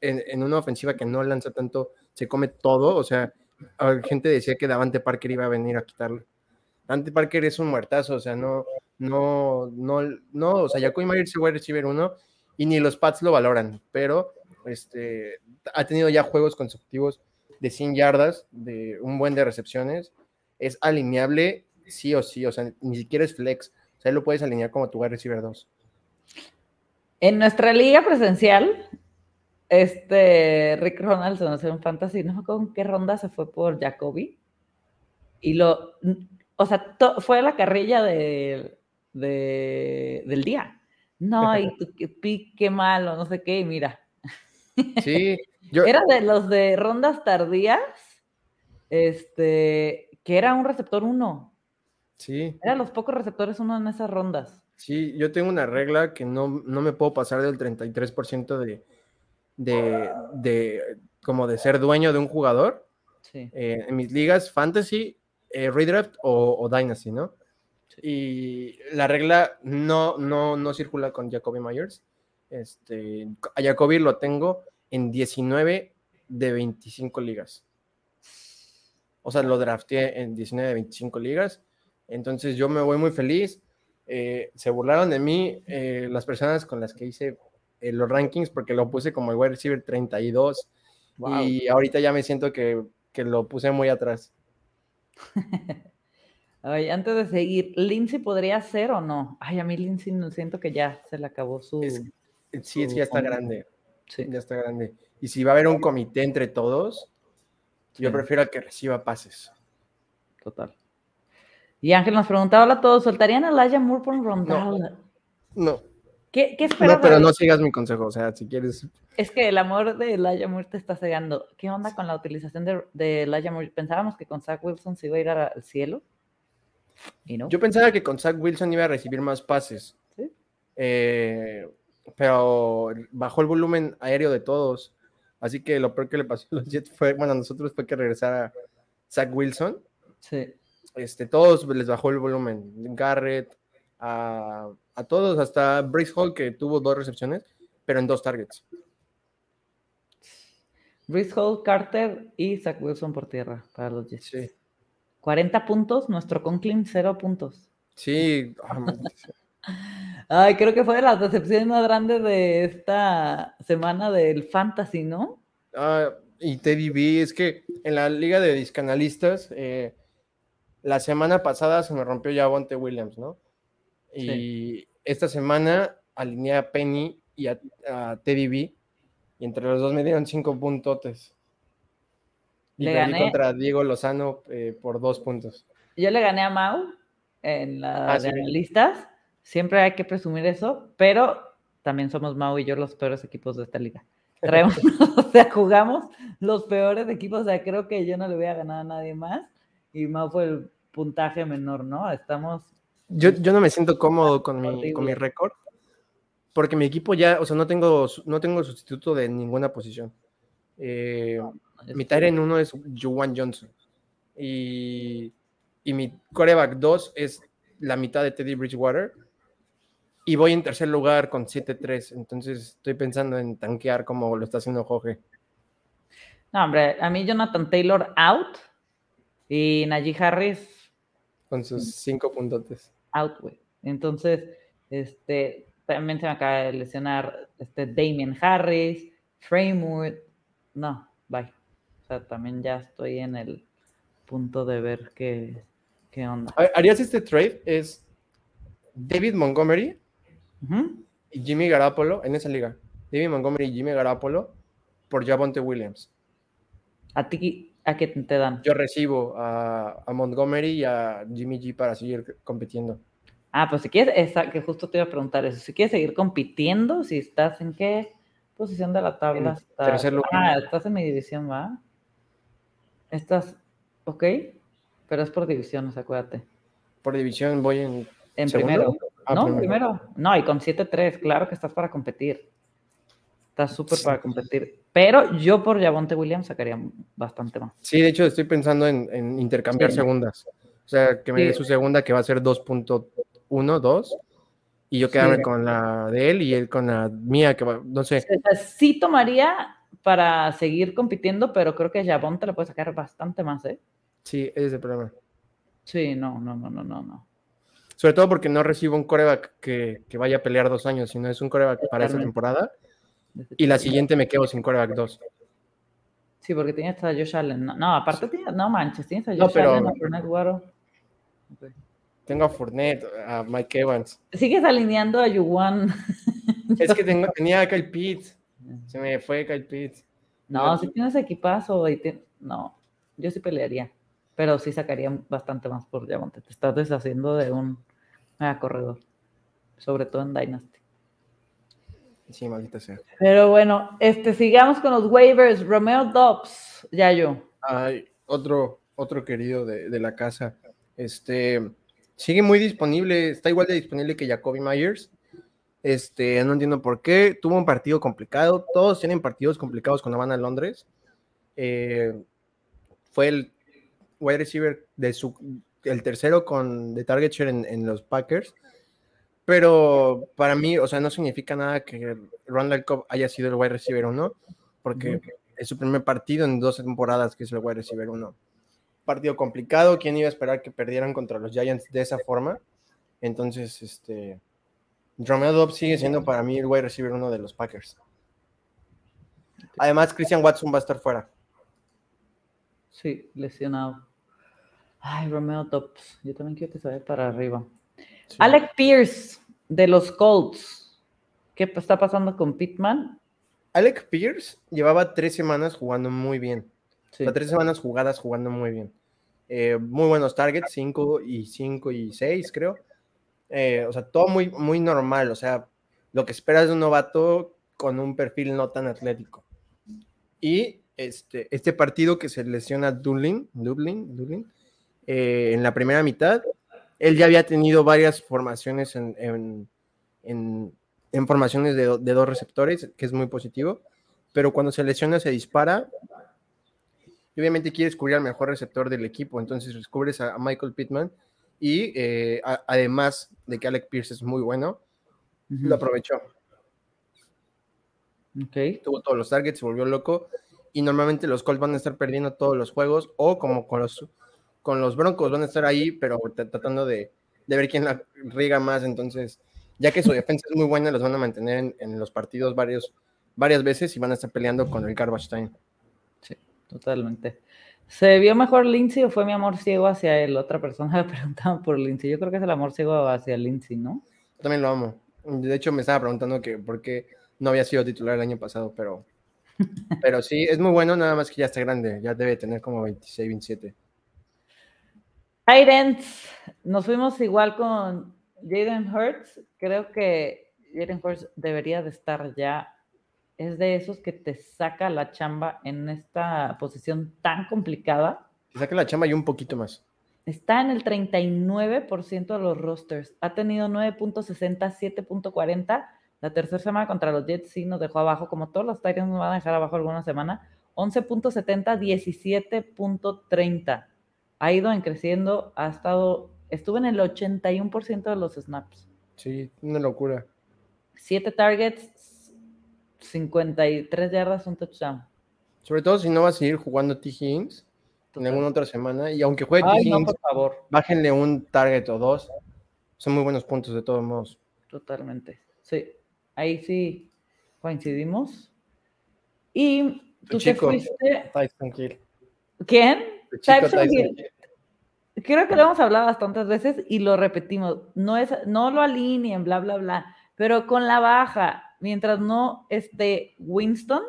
en, una ofensiva que no lanza tanto, se come todo. O sea, gente decía que Davante Parker iba a venir a quitarlo. Davante Parker es un muertazo, o sea, no, no, no, no, o sea, Jacoby Myers es wide receiver uno y ni los Pats lo valoran, pero este, ha tenido ya juegos consecutivos de 100 yardas, de un buen de recepciones. Es alineable sí o sí, o sea, ni siquiera es flex. O sea, lo puedes alinear como tu wide receiver 2. En nuestra liga presencial, este Rick Ronaldson hace un fantasy, no sé con qué ronda se fue por Jacoby. Y lo, o sea, fue la carrilla de, del día. No, y tu pique malo, no sé qué, y mira, Sí, Era de los de rondas tardías, este, que era un receptor uno. Sí. Eran los pocos receptores uno en esas rondas. Sí, yo tengo una regla que no, me puedo pasar del 33% de, de, de, como de ser dueño de un jugador. Sí. Eh, en mis ligas, Fantasy, eh, Redraft o, Dynasty, ¿no? Y la regla no, no, no circula con Jacoby Myers. Este, a Jacoby lo tengo en 19 de 25 ligas. O sea, lo drafté en 19 de 25 ligas. Entonces yo me voy muy feliz. Eh, se burlaron de mí eh, las personas con las que hice eh, los rankings porque lo puse como el wide receiver 32 y ahorita ya me siento que, que lo puse muy atrás. Ay, antes de seguir, ¿Lindsay podría ser o no? Ay, a mí Lindsay no siento que ya se le acabó su. Sí, es ya está grande. Sí. Ya está grande. Y si va a haber un comité entre todos, yo prefiero que reciba pases. Total. Y Ángel nos preguntaba, hola a todos, ¿soltarían a Laia Moore por un rondal? No. ¿Qué, qué esperas? No, pero no sigas mi consejo, o sea, si quieres... Es que el amor de Laia Moore te está cegando. ¿Qué onda con la utilización de, de Laia Moore? Pensábamos que con Zach Wilson se iba a ir al cielo. ¿Y no? Yo pensaba que con Zach Wilson iba a recibir más pases. ¿Sí? Eh, pero bajó el volumen aéreo de todos. Así que lo peor que le pasó a los Jets fue, bueno, a nosotros fue que regresara Zach Wilson. Sí. Este, todos les bajó el volumen. Garrett, a, a todos, hasta Brace Hall, que tuvo dos recepciones, pero en dos targets. Brace Hall, Carter y Zach Wilson por tierra para los Jets. Sí. 40 puntos, nuestro Conklin 0 puntos. Sí. Ay, creo que fue de las decepciones más grandes de esta semana del Fantasy, ¿no? Ah, y Teddy B, es que en la liga de discanalistas, eh, la semana pasada se me rompió ya Bonte Williams, ¿no? Y esta semana alineé a Penny y a, Teddy B, y entre los dos me dieron cinco puntotes. Y le gané contra Diego Lozano eh, por dos puntos. Yo le gané a Mau en las ah, listas Siempre hay que presumir eso, pero también somos Mau y yo los peores equipos de esta liga. o sea, jugamos los peores equipos, o sea, creo que yo no le voy a ganar a nadie más y Mau fue el puntaje menor, ¿no? Estamos... Yo, yo no me siento cómodo con mi, con mi récord, porque mi equipo ya, o sea, no tengo, no tengo sustituto de ninguna posición. Eh, mi tire en uno es Juwan Johnson y, y mi coreback 2 es la mitad de Teddy Bridgewater y voy en tercer lugar con 7-3, entonces estoy pensando en tanquear como lo está haciendo Jorge. No, hombre, a mí Jonathan Taylor out y Najee Harris. Con sus cinco puntotes. Out, güey. Entonces, este, también se me acaba de lesionar este Damien Harris, Framewood. No, bye. O sea, también ya estoy en el punto de ver qué, qué onda. ¿Harías este trade? Es David Montgomery y Jimmy Garapolo en esa liga. David Montgomery y Jimmy Garapolo por Javonte Williams. ¿A ti a qué te dan? Yo recibo a, Montgomery y a Jimmy G para seguir compitiendo. Ah, pues si quieres, que justo te iba a preguntar eso. Si quieres seguir compitiendo, si estás en qué posición de la tabla estás. Ah, estás en mi división, ¿va? Estás, ok, pero es por divisiones, acuérdate. Por división voy en. En primero. Ah, no, primero. No, y con 7-3, claro que estás para competir. Estás súper para competir. Pero yo por Javonte Williams sacaría bastante más. Sí, de hecho estoy pensando en, intercambiar segundas. O sea, que me dé su segunda que va a ser 2.1, 2. Y yo quedarme con la de él y él con la mía, que va, no sé. sí tomaría para seguir compitiendo, pero creo que Javonte le puede sacar bastante más, ¿eh? Sí, ese es el problema. Sí, no, no, no, no, no, no. Sobre todo porque no recibo un coreback que, vaya a pelear dos años, sino es un coreback para esa temporada. Y la siguiente me quedo sin coreback dos. Sí, porque tienes a Josh Allen. No, aparte tienes, no manches, tienes a Josh Allen, a Fournette Guaro. Tengo a Fournette, a Mike Evans. Sigues alineando a Yuan. es que tengo, tenía a Kyle Pitts. Se me fue Kyle Pitts. No, si tienes equipazo, y no, yo sí pelearía pero sí sacaría bastante más por Diamante. Te estás deshaciendo de un corredor, sobre todo en Dynasty. Sí, maldita sea. Pero bueno, este, sigamos con los waivers. Romeo Dobbs, ya yo. Ay, otro, otro querido de, la casa. Este sigue muy disponible, está igual de disponible que Jacoby Myers. Este, no entiendo por qué. Tuvo un partido complicado. Todos tienen partidos complicados cuando van a Londres. Eh, fue el wide receiver de su, el tercero con de target share en, los Packers. Pero para mí, o sea, no significa nada que Randall Cobb haya sido el wide receiver 1, porque es su primer partido en dos temporadas que es el wide receiver 1. Partido complicado, ¿quién iba a esperar que perdieran contra los Giants de esa forma? Entonces, este, Romeo Dobbs sigue siendo para mí el wide receiver 1 de los Packers. Además, Christian Watson va a estar fuera. Sí, lesionado. Ay, Romeo Dobbs. Yo también quiero que se vaya para arriba. Alec Pierce, de los Colts. ¿Qué está pasando con Pittman? Alec Pierce llevaba tres semanas jugando muy bien. tres semanas jugadas jugando muy bien. Eh, muy buenos targets, 5 y 5 y 6, creo. Eh, o sea, todo muy, muy normal. O sea, lo que esperas de un novato con un perfil no tan atlético. Y este, este partido que se lesiona Dublin, Dublin, Dublin, eh, en la primera mitad, él ya había tenido varias formaciones en, formaciones de, dos receptores, que es muy positivo, pero cuando se lesiona se dispara. Y obviamente quieres cubrir al mejor receptor del equipo, entonces descubres a, Michael Pittman y eh, además de que Alec Pierce es muy bueno, lo aprovechó. Okay. Tuvo todos los targets, se volvió loco y normalmente los Colts van a estar perdiendo todos los juegos o como con los con los Broncos van a estar ahí, pero tratando de, ver quién la riega más. Entonces, ya que su defensa es muy buena, los van a mantener en, los partidos varios, varias veces y van a estar peleando con el garbage time. Sí, totalmente. ¿Se vio mejor Lindsay o fue mi amor ciego hacia él? Otra persona le preguntaba por Lindsay. Yo creo que es el amor ciego hacia Lindsay, ¿no? también lo amo. De hecho, me estaba preguntando que por qué no había sido titular el año pasado, pero, pero sí, es muy bueno, nada más que ya está grande, ya debe tener como 26, 27. Titans, nos fuimos igual con Jaden Hurts. Creo que Jaden Hurts debería de estar ya. Es de esos que te saca la chamba en esta posición tan complicada. Te saca la chamba y un poquito más. Está en el 39% de los rosters. Ha tenido 9.60, 7.40. La tercera semana contra los Jets sí nos dejó abajo, como todos los Titans nos van a dejar abajo alguna semana. 11.70, 17.30 ha ido en creciendo, ha estado, estuvo en el 81% de los snaps. Sí, una locura. Siete targets, 53 yardas, un touchdown. Sobre todo si no va a seguir jugando T. Higgins en alguna otra semana. Y aunque juegue T. Higgins, por favor. bájenle un target o dos. Son muy buenos puntos de todos modos. Totalmente. Sí, ahí sí coincidimos. Y tú te fuiste. ¿Quién? Creo que lo hemos hablado bastantes veces y lo repetimos. No, es, no lo alineen, bla, bla, bla. Pero con la baja, mientras no esté Winston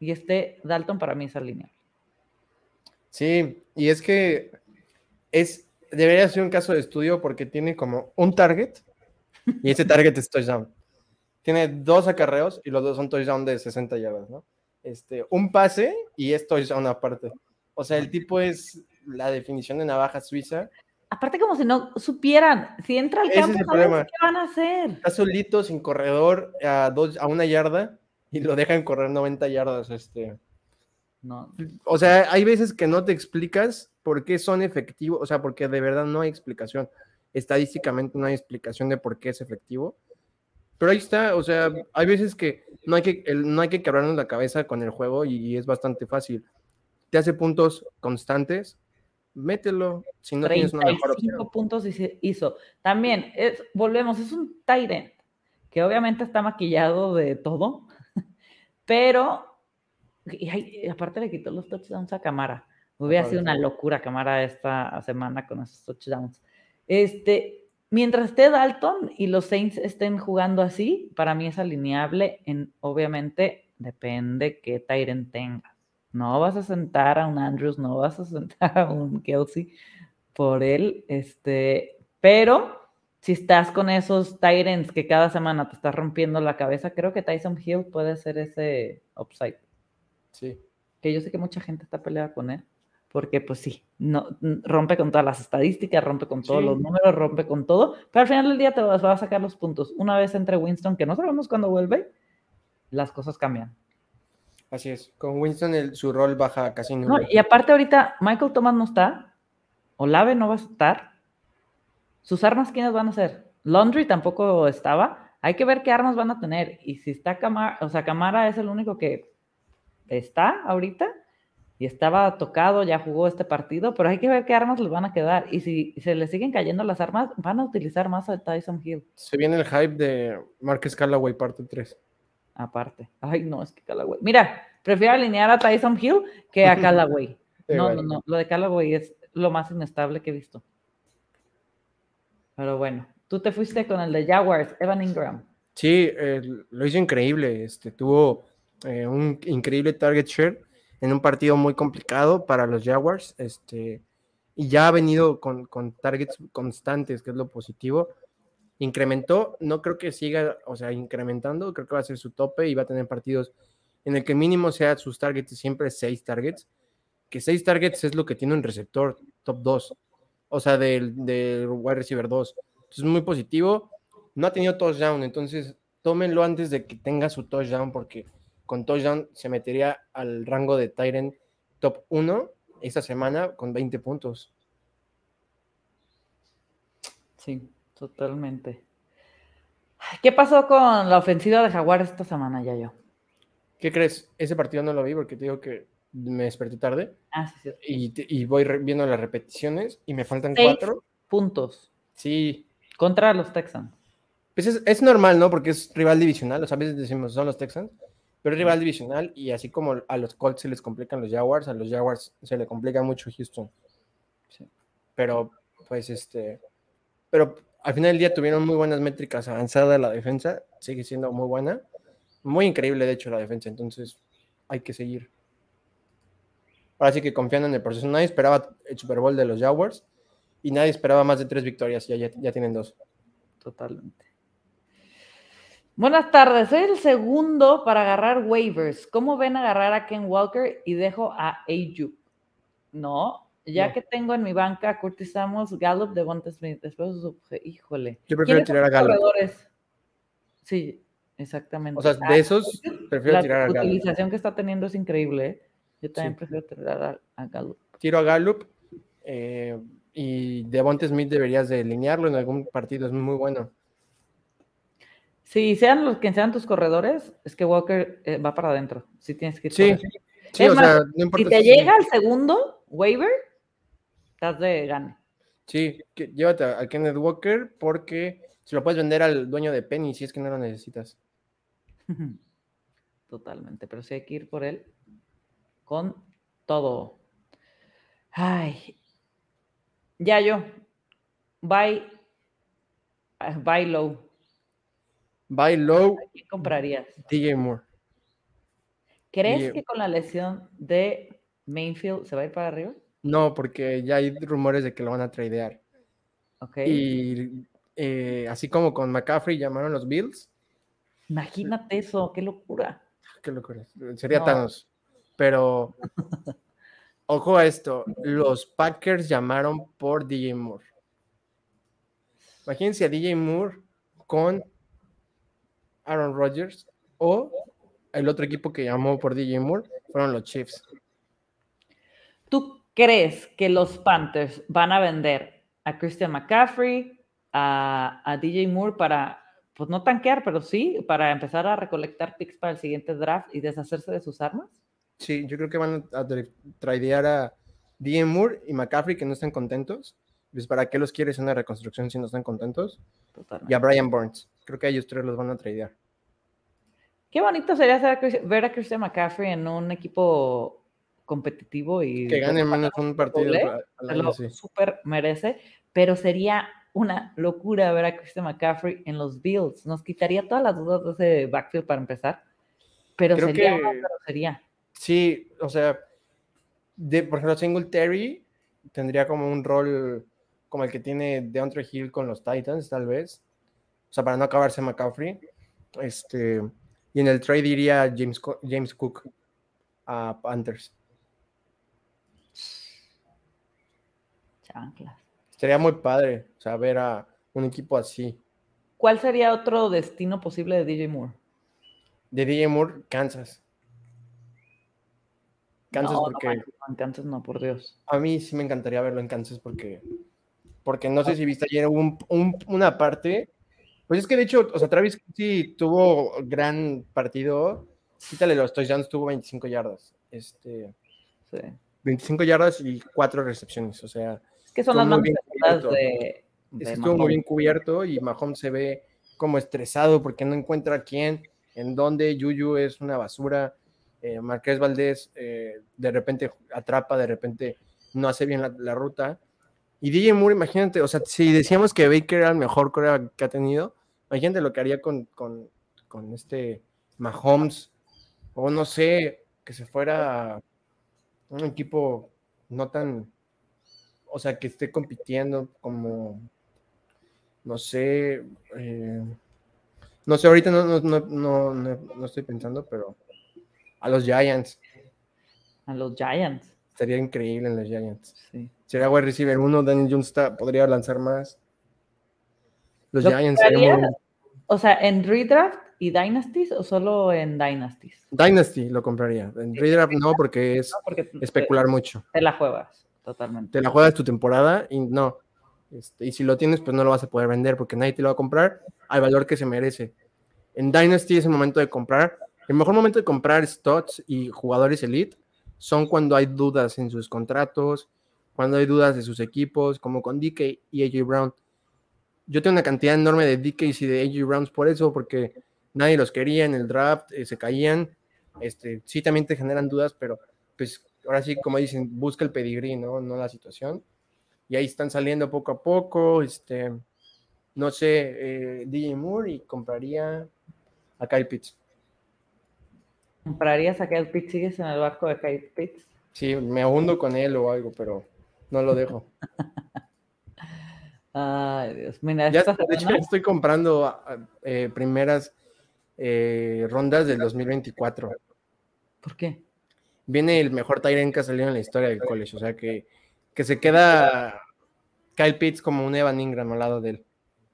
y esté Dalton, para mí es alineable. Sí, y es que es, debería ser un caso de estudio porque tiene como un target y ese target es touchdown. Tiene dos acarreos y los dos son touchdown de 60 yardas, ¿no? Este, un pase y es touchdown aparte. O sea, el tipo es la definición de navaja suiza. Aparte, como si no supieran, si entra al campo, ¿qué van a hacer? Está solito, sin corredor, a, dos, a una yarda, y lo dejan correr 90 yardas. Este. No. O sea, hay veces que no te explicas por qué son efectivos, o sea, porque de verdad no hay explicación. Estadísticamente no hay explicación de por qué es efectivo. Pero ahí está, o sea, hay veces que no hay que, no hay que quebrarnos la cabeza con el juego y es bastante fácil te hace puntos constantes, mételo. Si no tienes una mejor opción. puntos hizo. También, es, volvemos, es un Tyrant que obviamente está maquillado de todo, pero y, aparte le quitó los touchdowns a Camara. Hubiera sido una locura Camara esta semana con esos touchdowns. Este, mientras esté Dalton y los Saints estén jugando así, para mí es alineable. En, obviamente, depende qué Tyrant tenga. No vas a sentar a un Andrews, no vas a sentar a un Kelsey por él, este, pero si estás con esos Tyrants que cada semana te estás rompiendo la cabeza, creo que Tyson Hill puede ser ese upside. Sí. Que yo sé que mucha gente está peleada con él, porque pues sí, no, rompe con todas las estadísticas, rompe con todos los números, rompe con todo, pero al final del día te vas a sacar los puntos. Una vez entre Winston, que no sabemos cuándo vuelve, las cosas cambian. Así es. Con Winston su rol baja casi. No, y aparte ahorita Michael Thomas no está. Olave no va a estar. ¿Sus armas quiénes van a ser? Laundry tampoco estaba. Hay que ver qué armas van a tener. Y si está Camara, o sea, Camara es el único que está ahorita y estaba tocado, ya jugó este partido, pero hay que ver qué armas les van a quedar. Y si se le siguen cayendo las armas, van a utilizar más a Tyson Hill. Se viene el hype de Marcus Callaway parte 3. Aparte. Ay, no, es que Callaway. Mira, prefiero alinear a Tyson Hill que a Callaway. no, no, no. Lo de Callaway es lo más inestable que he visto. Pero bueno, tú te fuiste con el de Jaguars, Evan Ingram. Sí, lo hizo increíble. Este, tuvo eh, un increíble target share en un partido muy complicado para los Jaguars. Este, y ya ha venido con, con targets constantes, que es lo positivo. Incrementó, no creo que siga, o sea, incrementando, creo que va a ser su tope y va a tener partidos en el que mínimo sea sus targets siempre seis targets, que seis targets es lo que tiene un receptor top 2, o sea, del, del wide receiver 2. Es muy positivo. No ha tenido touchdown, entonces tómenlo antes de que tenga su touchdown, porque con touchdown se metería al rango de Tyrant top 1 esta semana con 20 puntos. Sí, totalmente. ¿Qué pasó con la ofensiva de Jaguar esta semana, ya yo? ¿Qué crees? Ese partido no lo vi porque te digo que me desperté tarde. Ah, sí, sí. Y, voy viendo las repeticiones y me faltan cuatro. Puntos. Sí. Contra los Texans. Pues es, normal, ¿no? Porque es rival divisional. O sea, a veces decimos son los Texans, pero es rival divisional y así como a los Colts se les complican los Jaguars, a los Jaguars se le complica mucho Houston. Sí. Pero, pues, este. Pero al final del día tuvieron muy buenas métricas avanzadas la defensa. Sigue siendo muy buena. Muy increíble, de hecho, la defensa. Entonces, hay que seguir. Ahora sí que confiando en el proceso. Nadie esperaba el Super Bowl de los Jaguars y nadie esperaba más de tres victorias. Ya, ya, ya tienen dos. Totalmente. Buenas tardes. Soy el segundo para agarrar waivers. ¿Cómo ven agarrar a Ken Walker y dejo a Ayu? No, ya que tengo en mi banca Curtis Samuels, Gallup, Devonta Smith. Después, híjole. Yo prefiero tirar a Gallup. Sí, exactamente. O sea, de esos, prefiero tirar a Gallup. La utilización que está teniendo es increíble. ¿eh? Yo también prefiero tirar a, Gallup. Tiro a Gallup. Eh, y Devonta Smith deberías de alinearlo en algún partido, es muy bueno. Si sean los que sean tus corredores, es que Walker eh, va para adentro. Si tienes que ir Sí, sí o sea, no importa si te llega el segundo waiver, estás de gane. Sí, llévate a Kenneth Walker porque si lo puedes vender al dueño de Penny si es que no lo necesitas. Totalmente, pero sí hay que ir por él con todo. Ay, ya yo. Buy, buy low. Buy low. ¿Qué comprarías? DJ Moore. ¿Crees que con la lesión de Mainfield se va a ir para arriba? No, porque ya hay rumores de que lo van a tradear. Ok. Y eh, así como con McCaffrey llamaron los Bills. Imagínate eso, qué locura. Qué locura. Sería Thanos. Pero ojo a esto, los Packers llamaron por DJ Moore. Imagínense a DJ Moore con Aaron Rodgers o el otro equipo que llamó por DJ Moore fueron los Chiefs. ¿Tú crees que los Panthers van a vender a Christian McCaffrey, a, a DJ Moore para, pues no tanquear, pero sí, para empezar a recolectar picks para el siguiente draft y deshacerse de sus armas? Sí, yo creo que van a tradear a DJ Moore y McCaffrey que no están contentos. Pues, ¿para qué los quieres en una reconstrucción si no están contentos? Y a Brian Burns. Creo que a ellos tres los van a tradear. Qué bonito sería ver a Christian McCaffrey en un equipo competitivo y... Que gane menos un partido. lo súper merece, pero sería una locura ver a Christian McCaffrey en los Bills. Nos quitaría todas las dudas de ese backfield para empezar, pero sería una grosería. Sí, o sea, de, por ejemplo, Singletary tendría como un rol como el que tiene DeAndre Hill con los Titans, tal vez. O sea, para no acabarse McCaffrey. Este, y en el trade iría James, James Cook a Panthers. Chanclas. Sería muy padre, o sea, ver a un equipo así. ¿Cuál sería otro destino posible de DJ Moore? De DJ Moore, Kansas. Kansas porque. No, en Kansas no, por Dios. A mí sí me encantaría verlo en Kansas porque porque no sé si viste ayer un, una parte, pues es que de hecho, o sea, Travis sí tuvo gran partido, quítale los touchdowns, tuvo 25 yardas, este, 25 yardas y 4 recepciones, o sea. Es que son las más de, de estuvo muy bien cubierto y Mahomes se ve como estresado porque no encuentra quién, en dónde, Yuyu es una basura, eh, Marqués Valdés eh, de repente atrapa, de repente no hace bien la, ruta. Y DJ Moore, imagínate, o sea, si decíamos que Baker era el mejor corea que ha tenido, imagínate lo que haría con, con, con este Mahomes, o no sé, que se fuera un equipo no tan, o sea, que esté compitiendo como, no sé, eh, no sé, ahorita no, no, no, no, estoy pensando, pero a los Giants. A los Giants. Estaría increíble en los Giants. Sí. Sería wide receiver uno, Daniel Jones podría lanzar más. Los Giants O sea, en redraft y Dynasties o solo en Dynasties? Dynasty lo compraría. En Redraft no, porque es especular mucho. Te la juegas, totalmente. Te la juegas tu temporada y no. Este, y si lo tienes, pues no lo vas a poder vender porque nadie te lo va a comprar al valor que se merece. En Dynasty es el momento de comprar. El mejor momento de comprar stocks y jugadores elite son cuando hay dudas en sus contratos, cuando hay dudas de sus equipos, como con DK y AJ Brown. Yo tengo una cantidad enorme de DKs y de AJ Browns por eso, porque nadie los quería en el draft, eh, se caían. Este, sí, también te generan dudas, pero pues ahora sí, como dicen, busca el pedigrí, ¿no? No la situación. Y ahí están saliendo poco a poco. Este, no sé, eh, DJ Moore y compraría a Kyle Pitts. ¿Comprarías a Kyle Pitts? ¿Sigues en el barco de Kyle Pitts? Sí, me ahundo con él o algo, pero no lo dejo. Ay, Dios. Mira, ya, de hecho, estoy comprando eh, primeras eh, rondas del 2024. ¿Por qué? Viene el mejor Tyren que ha salido en la historia del college, o sea que, que se queda Kyle Pitts como un Evan Ingram al lado de él.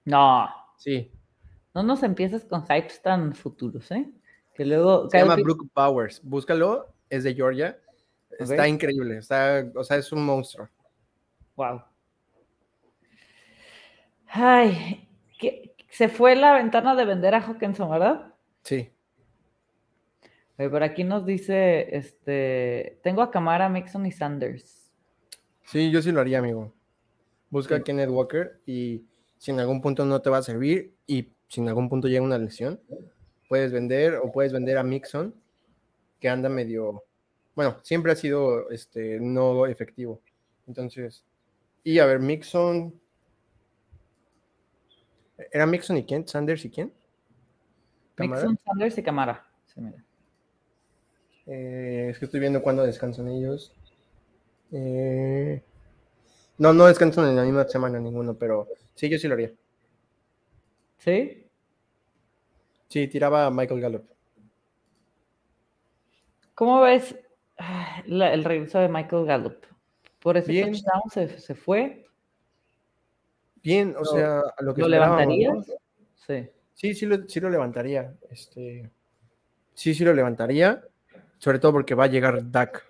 No. Sí. No nos empieces con hypes tan futuros, ¿eh? Que luego. Se llama Brooke Powers. Búscalo, es de Georgia. Está increíble. Está, o sea, es un monstruo. Wow. Ay, se fue la ventana de vender a Hawkinson, ¿verdad? Sí. Por aquí nos dice, este, tengo a Camara, Mixon y Sanders. Sí, yo sí lo haría, amigo. Busca a Kenneth Walker y si en algún punto no te va a servir y si en algún punto llega una lesión, puedes vender o puedes vender a Mixon, que anda medio, bueno, siempre ha sido este, no efectivo. Entonces, y a ver, Mixon, ¿era Mixon y quién? ¿Sanders y quién? Mixon, Sanders y Camara. Eh, es que estoy viendo cuándo descansan ellos. Eh, no, no descansan en la misma semana ninguno, pero sí, yo sí lo haría. ¿Sí? Sí, tiraba a Michael Gallup. ¿Cómo ves ah, el regreso de Michael Gallup? Por ese touchdown se, fue. Bien, o sea, a lo que ¿Lo levantarías? Sí. Sí, sí lo, sí lo levantaría. Este, sí, sí lo levantaría, sobre todo porque va a llegar Dak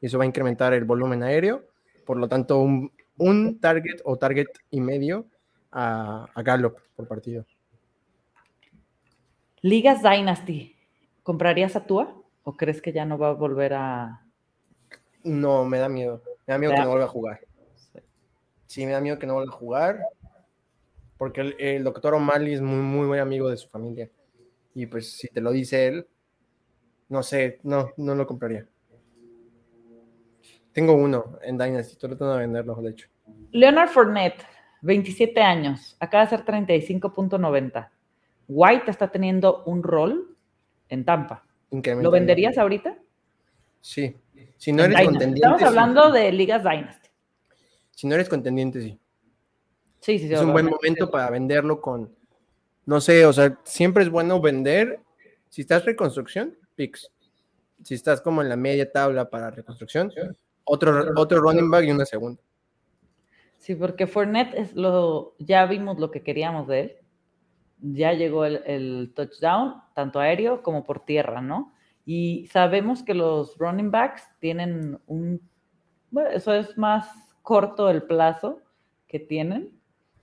y eso va a incrementar el volumen aéreo. Por lo tanto, un, target o target y medio a, a Gallup por partido. Ligas Dynasty, ¿comprarías a Tua o crees que ya no va a volver a...? No, me da miedo. Me da miedo que no vuelva a jugar. Sí. me da miedo que no vuelva a jugar porque el, doctor O'Malley es muy, muy buen amigo de su familia. Y pues si te lo dice él, no sé, no, no lo compraría. Tengo uno en Dynasty, estoy tratando de venderlo, de hecho. Leonard Fournette, 27 años, acaba de ser 35.90. White está teniendo un rol en Tampa. ¿Lo venderías ahorita? Sí. Si no eres contendiente. Estamos hablando de ligas Dynasty. Si no eres contendiente, sí. Sí, sí, Es un buen momento para venderlo con, no sé, o sea, siempre es bueno vender. Si estás reconstrucción, picks. Si estás como en la media tabla para reconstrucción, otro, otro running back y una segunda. Sí, porque Fournette es lo, ya vimos lo que queríamos de él. Ya llegó el, el touchdown, tanto aéreo como por tierra, ¿no? Y sabemos que los running backs tienen un, bueno, eso es más corto el plazo, que tienen.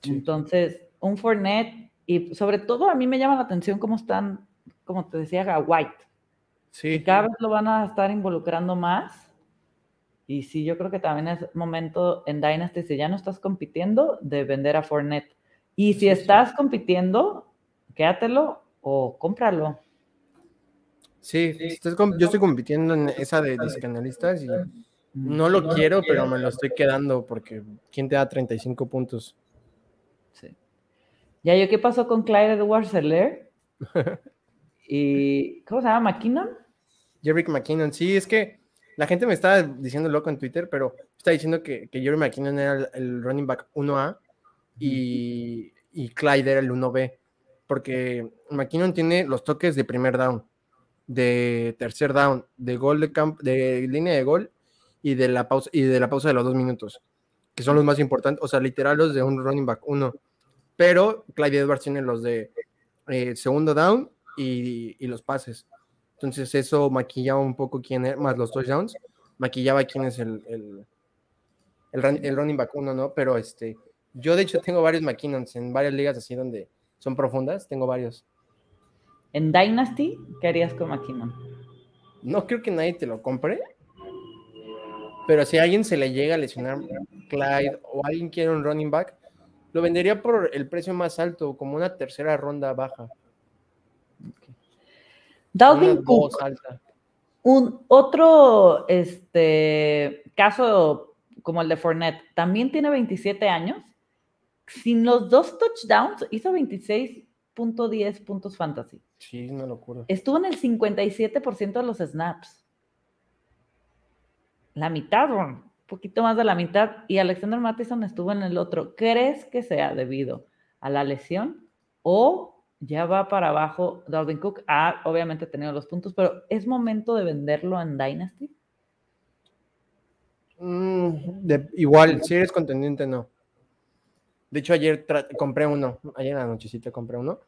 Entonces, un Fournette y sobre todo a mí me llama la atención cómo están, como te decía, White. Sí. cada vez lo van a estar involucrando más. Y sí, yo creo que también es momento en Dynasty, si ya no estás compitiendo, de vender a Fournette. Y si estás compitiendo, quédatelo o cómpralo. Sí, yo estoy compitiendo en esa de discanalistas y no lo quiero, pero me lo estoy quedando porque ¿quién te da 35 puntos? Sí. Ya yo, ¿qué pasó con Clyde Edwards Seller? y, ¿cómo se llama? ¿McKinnon? Jerry McKinnon, sí, es que la gente me estaba diciendo loco en Twitter, pero está diciendo que, que Jerry McKinnon era el, running back 1A y, y Clyde era el 1B, porque McKinnon tiene los toques de primer down, de tercer down, de gol de campo, de línea de gol y de la pausa y de la pausa de los dos minutos, que son los más importantes, o sea, literal los de un running back uno. Pero Clyde Edwards tiene los de eh, segundo down y, y, los pases. Entonces eso maquillaba un poco quién es, más los touchdowns, maquillaba quién es el, el, el, running back uno, ¿no? Pero este, yo de hecho tengo varios McKinnons en varias ligas así donde son profundas, tengo varios. ¿En Dynasty qué harías con McKinnon? No creo que nadie te lo compre, pero si a alguien se le llega a lesionar Clyde o alguien quiere un running back, lo vendería por el precio más alto, como una tercera ronda baja. Dalvin Cook. Un otro este, caso como el de Fournette, también tiene 27 años. Sin los dos touchdowns, hizo 26.10 puntos fantasy. Sí, una locura. Estuvo en el 57% de los snaps la mitad, un poquito más de la mitad, y Alexander Mattison estuvo en el otro. ¿Crees que sea debido a la lesión o ya va para abajo Dalvin Cook? Ha obviamente tenido los puntos, pero ¿es momento de venderlo en Dynasty? Mm, igual, si eres contendiente, no. De hecho, ayer compré uno, ayer en la nochecita compré uno,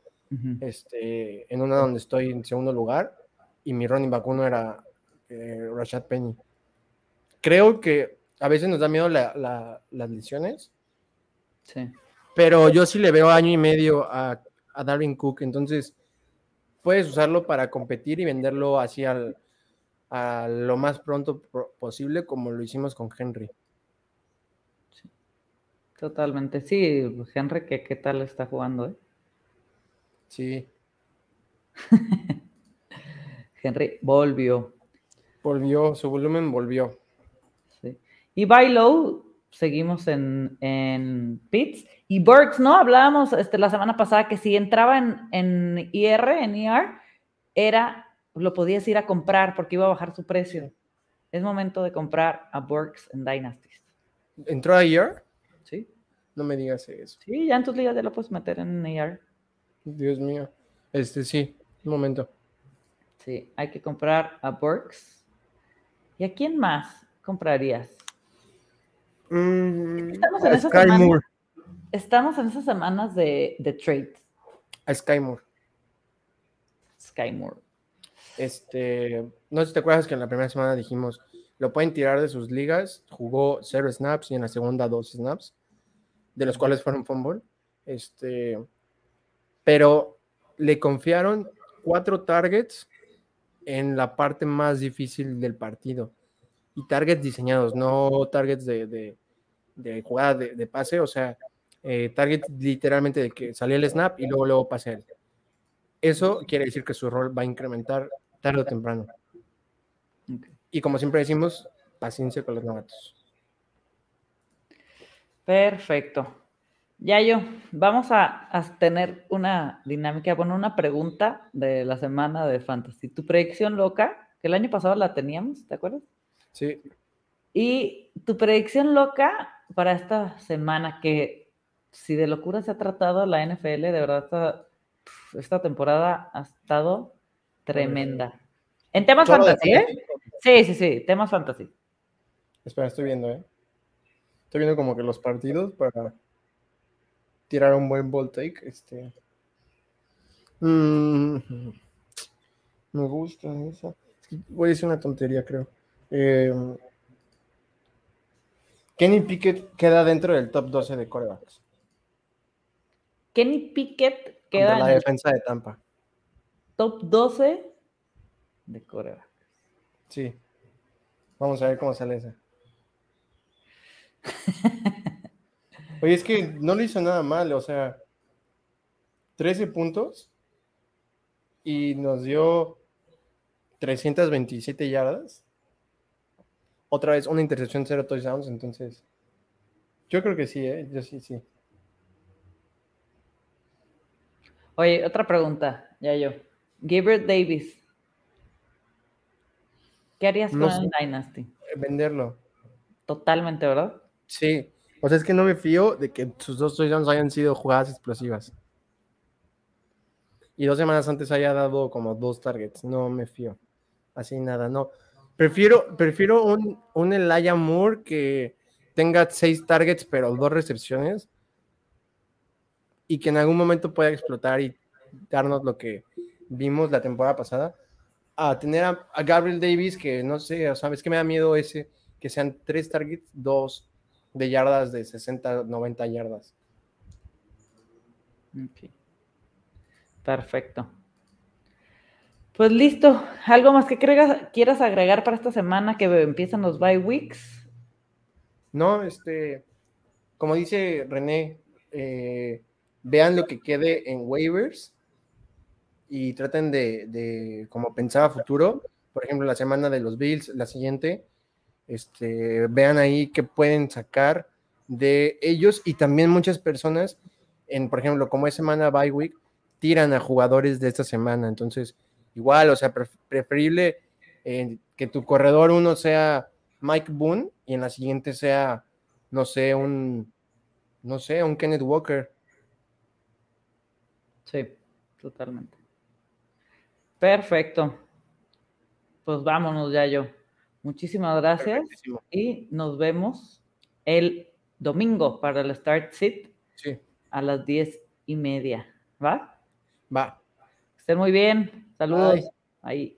este, en una donde estoy en segundo lugar, y mi running back uno era eh, Rashad Penny creo que a veces nos da miedo las lesiones. Sí. Pero yo sí le veo año y medio a, Darwin Cook, entonces puedes usarlo para competir y venderlo así al, a lo más pronto posible, como lo hicimos con Henry. Totalmente, sí, Henry, ¿qué, qué tal está jugando? Eh? Sí. Henry volvió. Volvió, su volumen volvió. Y by low, seguimos en, en Pits. Y Burks, ¿no? Hablábamos este, la semana pasada que si entraba en, en IR, en ER, era, lo podías ir a comprar porque iba a bajar su precio. Es momento de comprar a Burks en Dynasties. ¿Entró a ER? Sí. No me digas eso. Sí, ya en tus ligas ya lo puedes meter en ER. Dios mío. Este sí, un momento. Sí, hay que comprar a Burks. ¿Y a quién más comprarías? Mm, estamos, en esas semanas, estamos en esas semanas de, de trades. A Sky Moore. Sky Moore. Este, no sé si te acuerdas que en la primera semana dijimos, lo pueden tirar de sus ligas, jugó cero snaps y en la segunda dos snaps, de los cuales fueron fumble. Este, pero le confiaron cuatro targets en la parte más difícil del partido y targets diseñados, no targets de, jugada de, pase, o sea, eh, targets literalmente de que salía el snap y luego luego pase él. Eso quiere decir que su rol va a incrementar tarde o temprano. Y como siempre decimos, paciencia con los novatos. Perfecto. Ya yo, vamos a, a, tener una dinámica, bueno, una pregunta de la semana de Fantasy. Tu predicción loca, que el año pasado la teníamos, ¿te acuerdas? Sí. Y tu predicción loca para esta semana, que si de locura se ha tratado la NFL, de verdad esta, temporada ha estado tremenda. En temas fantasy, ¿eh? Sí, sí, sí, temas fantasy. Espera, estoy viendo, ¿eh? Estoy viendo como que los partidos para tirar un buen ball take. Este. Mm, me gusta esa. Voy a decir una tontería, creo. Eh, Kenny Pickett queda dentro del top 12 de corebacks. Kenny Pickett queda en la en el defensa de Tampa. top 12 de coreback. Sí. Vamos a ver cómo sale esa. Oye, es que no le hizo nada mal, o sea, 13 puntos y nos dio 327 yardas. Otra vez una intercepción, cero touchdowns, entonces yo creo que sí, ¿eh? Yo sí, sí. Oye, otra pregunta, ya yo. Gabriel Davis. ¿Qué harías No con el. Dynasty? Venderlo. Totalmente, ¿verdad? Sí. O sea, es que no me fío de que sus dos touchdowns hayan sido jugadas explosivas. Y dos semanas antes haya dado como dos targets. No me fío. Así nada, no. Prefiero, prefiero un, un Elijah Moore que tenga seis targets, pero dos recepciones. Y que en algún momento pueda explotar y darnos lo que vimos la temporada pasada. A tener a, a Gabriel Davis, que no sé, sabes que me da miedo ese, que sean tres targets, dos de yardas de 60, 90 yardas. Ok. Perfecto. Pues listo. ¿Algo más que cregas- quieras agregar para esta semana que empiezan los bye weeks? No, este, como dice René, eh, vean lo que quede en waivers y traten de, de como pensar a futuro. Por ejemplo, la semana de los Bills, la siguiente, este, vean ahí qué pueden sacar de ellos y también muchas personas, en, por ejemplo, como es semana bye week, tiran a jugadores de esta semana. Entonces, igual, o sea, pref- preferible eh, que tu corredor uno sea Mike Boone y en la siguiente sea, no sé, un, no sé, un Kenneth Walker. Sí, totalmente. Perfecto. Pues vámonos ya yo. Muchísimas gracias y nos vemos el domingo para el Start Sit Sí, a las diez y media. ¿Va? va. Que Estén muy bien. Saludos. Ahí.